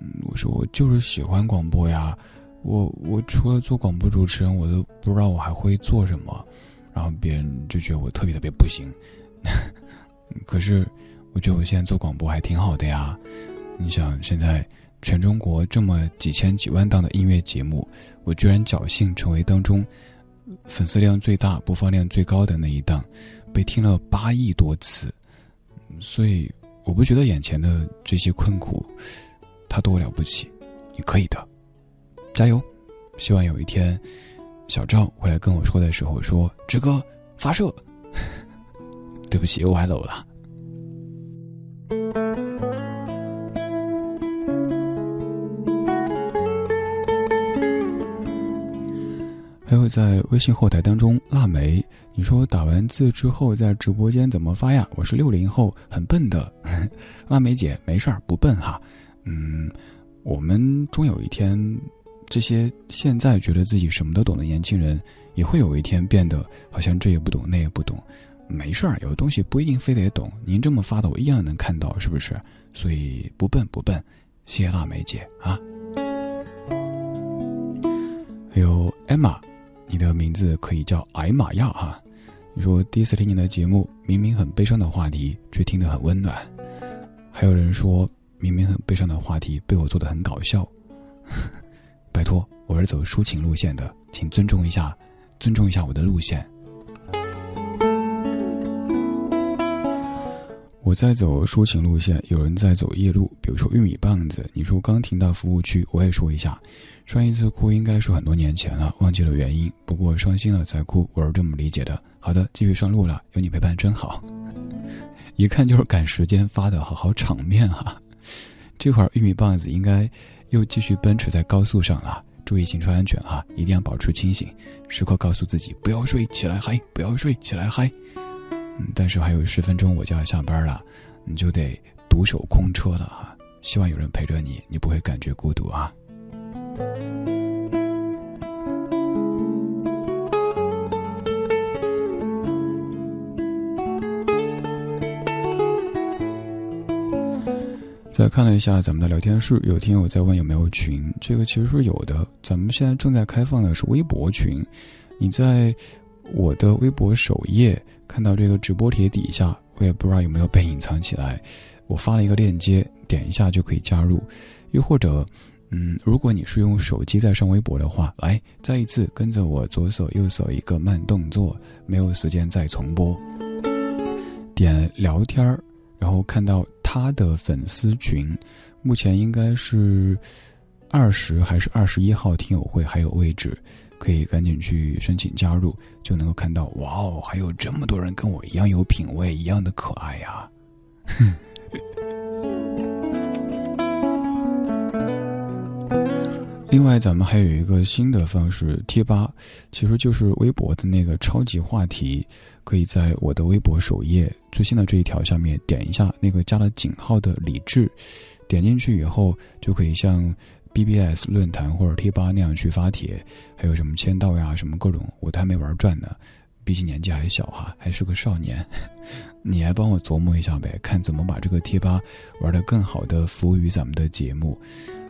嗯，我说我就是喜欢广播呀，我我除了做广播主持人，我都不知道我还会做什么。然后别人就觉得我特别特别不行。可是我觉得我现在做广播还挺好的呀。你想，现在全中国这么几千几万档的音乐节目，我居然侥幸成为当中粉丝量最大、播放量最高的那一档，被听了八亿多次。所以，我不觉得眼前的这些困苦，它多了不起。你可以的，加油！希望有一天，小赵回来跟我说的时候说：“志哥，发射。” 对不起，我挨搂了。会在微信后台当中，腊梅，你说打完字之后在直播间怎么发呀？我是六零后，很笨的。腊梅姐，没事儿，不笨哈。嗯，我们终有一天，这些现在觉得自己什么都懂的年轻人，也会有一天变得好像这也不懂那也不懂。没事儿，有的东西不一定非得懂。您这么发的，我一样能看到，是不是？所以不笨不笨，谢谢腊梅姐啊。还有艾玛。你的名字可以叫艾玛亚哈。你说第一次听你的节目，明明很悲伤的话题，却听得很温暖。还有人说，明明很悲伤的话题被我做的很搞笑。拜托，我是走抒情路线的，请尊重一下，尊重一下我的路线。我在走抒情路线，有人在走夜路，比如说玉米棒子。你说刚停到服务区，我也说一下，上一次哭应该是很多年前了，忘记了原因。不过伤心了才哭，我是这么理解的。好的，继续上路了，有你陪伴真好。一看就是赶时间发的，好好场面哈。这会儿玉米棒子应该又继续奔驰在高速上了，注意行车安全哈，一定要保持清醒，时刻告诉自己不要睡，起来嗨，不要睡，起来嗨。但是还有十分钟我就要下班了，你就得独守空车了啊！希望有人陪着你，你不会感觉孤独啊。再看了一下咱们的聊天室，有听友在问有没有群，这个其实是有的。咱们现在正在开放的是微博群，你在我的微博首页。看到这个直播帖底下，我也不知道有没有被隐藏起来。我发了一个链接，点一下就可以加入。又或者，嗯，如果你是用手机在上微博的话，来再一次跟着我左手右手一个慢动作，没有时间再重播。点聊天，然后看到他的粉丝群，目前应该是二十还是二十一号听友会还有位置。可以赶紧去申请加入，就能够看到哇哦，还有这么多人跟我一样有品味，一样的可爱呀！另外，咱们还有一个新的方式，贴吧，其实就是微博的那个超级话题，可以在我的微博首页最新的这一条下面点一下那个加了井号的李智，点进去以后就可以像。BBS 论坛或者贴吧那样去发帖，还有什么签到呀，什么各种，我都还没玩转呢。毕竟年纪还小哈，还是个少年。你来帮我琢磨一下呗，看怎么把这个贴吧玩的更好的服务于咱们的节目。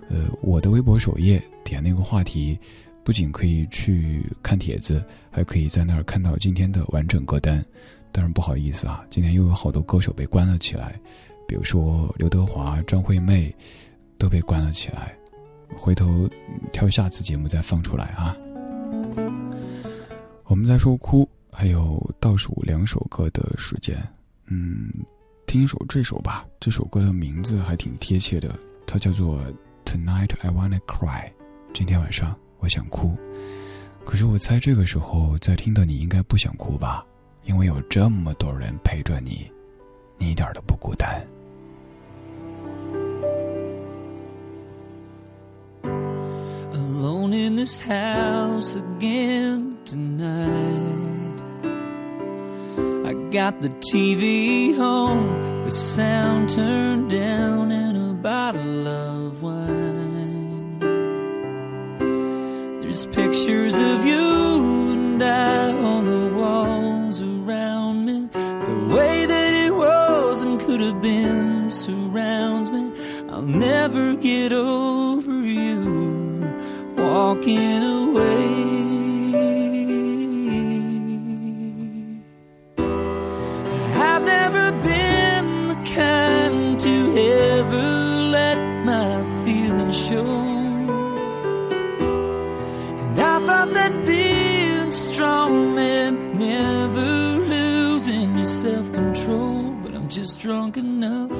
呃，我的微博首页点那个话题，不仅可以去看帖子，还可以在那儿看到今天的完整歌单。当然不好意思啊，今天又有好多歌手被关了起来，比如说刘德华、张惠妹都被关了起来。回头挑下次节目再放出来啊！我们在说哭，还有倒数两首歌的时间。嗯，听一首这首吧。这首歌的名字还挺贴切的，它叫做《Tonight I Wanna Cry》。今天晚上我想哭。可是我猜这个时候在听的你应该不想哭吧？因为有这么多人陪着你，你一点都不孤单。Alone in this house again tonight. I got the TV on, the sound turned down, and a bottle of wine. There's pictures of you and I on the walls around me. The way that it was and could have been surrounds me. I'll never get over walking away. I've never been the kind to ever let my feelings show. And I thought that being strong meant never losing your self control. But I'm just drunk enough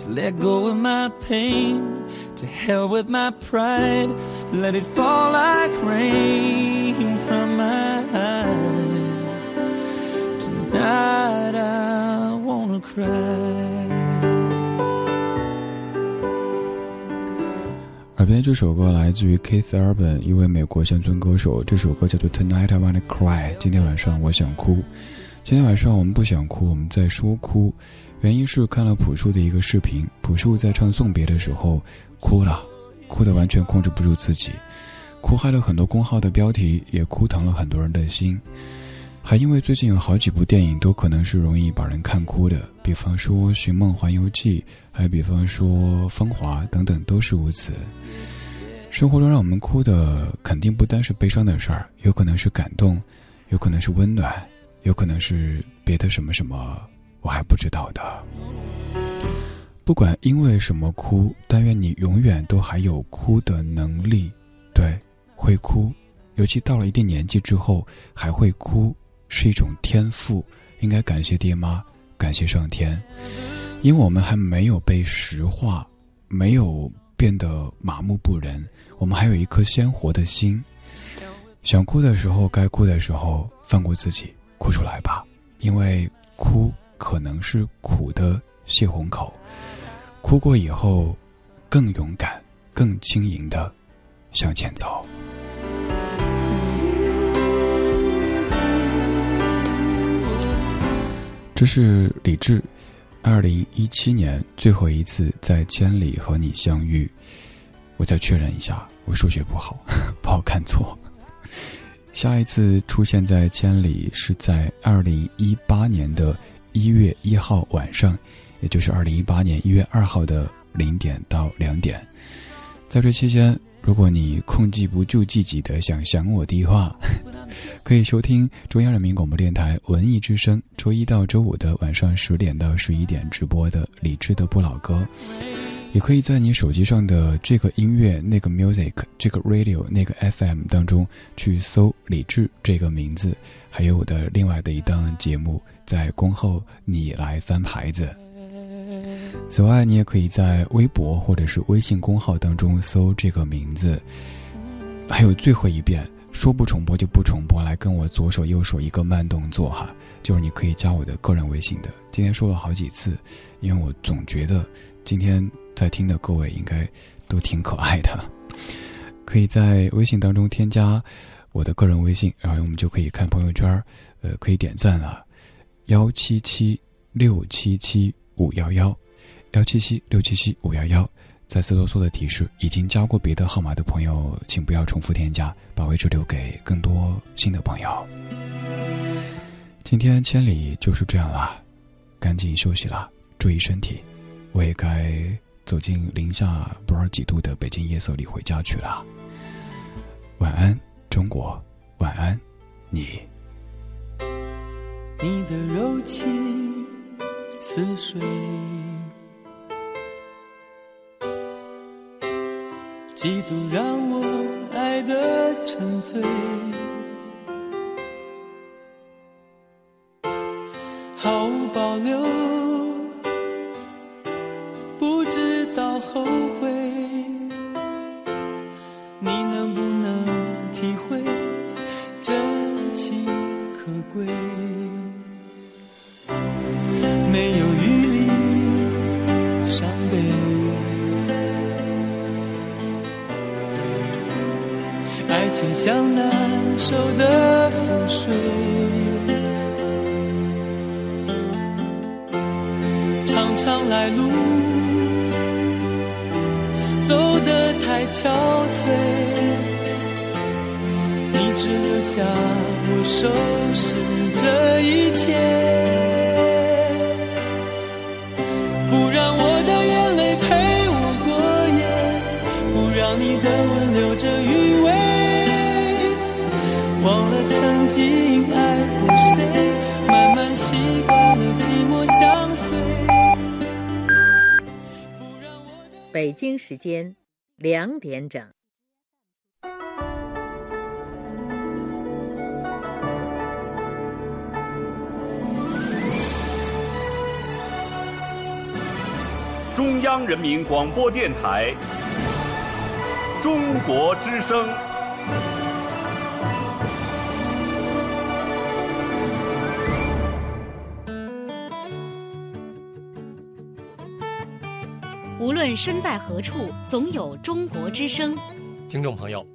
to let go of my pain. To hell with my pride let it fall like rain from my eyes. Tonight I wanna cry. 耳边这首歌来自于 Keith Urban，一位美国乡村歌手。这首歌叫做《Tonight I Wanna Cry》。今天晚上我想哭。今天晚上我们不想哭，我们在说哭。原因是看了朴树的一个视频，朴树在唱送别的时候哭了。哭得完全控制不住自己，哭害了很多公号的标题，也哭疼了很多人的心，还因为最近有好几部电影都可能是容易把人看哭的，比方说《寻梦环游记》，还比方说《风华》等等，都是如此。生活中让我们哭的肯定不单是悲伤的事儿，有可能是感动，有可能是温暖，有可能是别的什么什么，我还不知道的。不管因为什么哭，但愿你永远都还有哭的能力。对，会哭，尤其到了一定年纪之后还会哭，是一种天赋，应该感谢爹妈，感谢上天，因为我们还没有被石化，没有变得麻木不仁，我们还有一颗鲜活的心。想哭的时候，该哭的时候，放过自己，哭出来吧，因为哭可能是苦的泄洪口。哭过以后，更勇敢、更轻盈的向前走。这是李志，二零一七年最后一次在千里和你相遇。我再确认一下，我数学不好，不好看错。下一次出现在千里是在二零一八年的一月一号晚上，也就是二零一八年一月二号的零点到两点。在这期间，如果你控制不住自己的想想我的话，可以收听中央人民广播电台文艺之声，周一到周五的晚上十点到十一点直播的李志的不老歌。也可以在你手机上的这个音乐、那个 music、这个 radio、那个 FM 当中去搜“李志”这个名字，还有我的另外的一档节目，在恭候你来翻牌子。此外，你也可以在微博或者是微信公号当中搜这个名字。还有最后一遍，说不重播就不重播，来跟我左手右手一个慢动作哈，就是你可以加我的个人微信的。今天说了好几次，因为我总觉得今天。在听的各位应该都挺可爱的，可以在微信当中添加我的个人微信，然后我们就可以看朋友圈呃，可以点赞了，幺七七六七七五幺幺，幺七七六七七五幺幺。再次啰嗦的提示：已经加过别的号码的朋友，请不要重复添加，把位置留给更多新的朋友。今天千里就是这样啦，赶紧休息啦，注意身体，我也该。走进零下不知道几度的北京夜色里回家去了。晚安，中国，晚安，你。你的柔情似水，几度让我爱得沉醉，毫无保留。不知道后悔，你能不能体会真情可贵？没有余力伤悲，爱情像难收的覆水，长长来路。憔悴，你只留下我收拾这一切，不让我的眼泪陪我过夜，不让你的吻留着余味，忘了曾经爱过谁，慢慢习惯了寂寞相随。北京时间两点整。中央人民广播电台中国之声。无论身在何处，总有中国之声。听众朋友。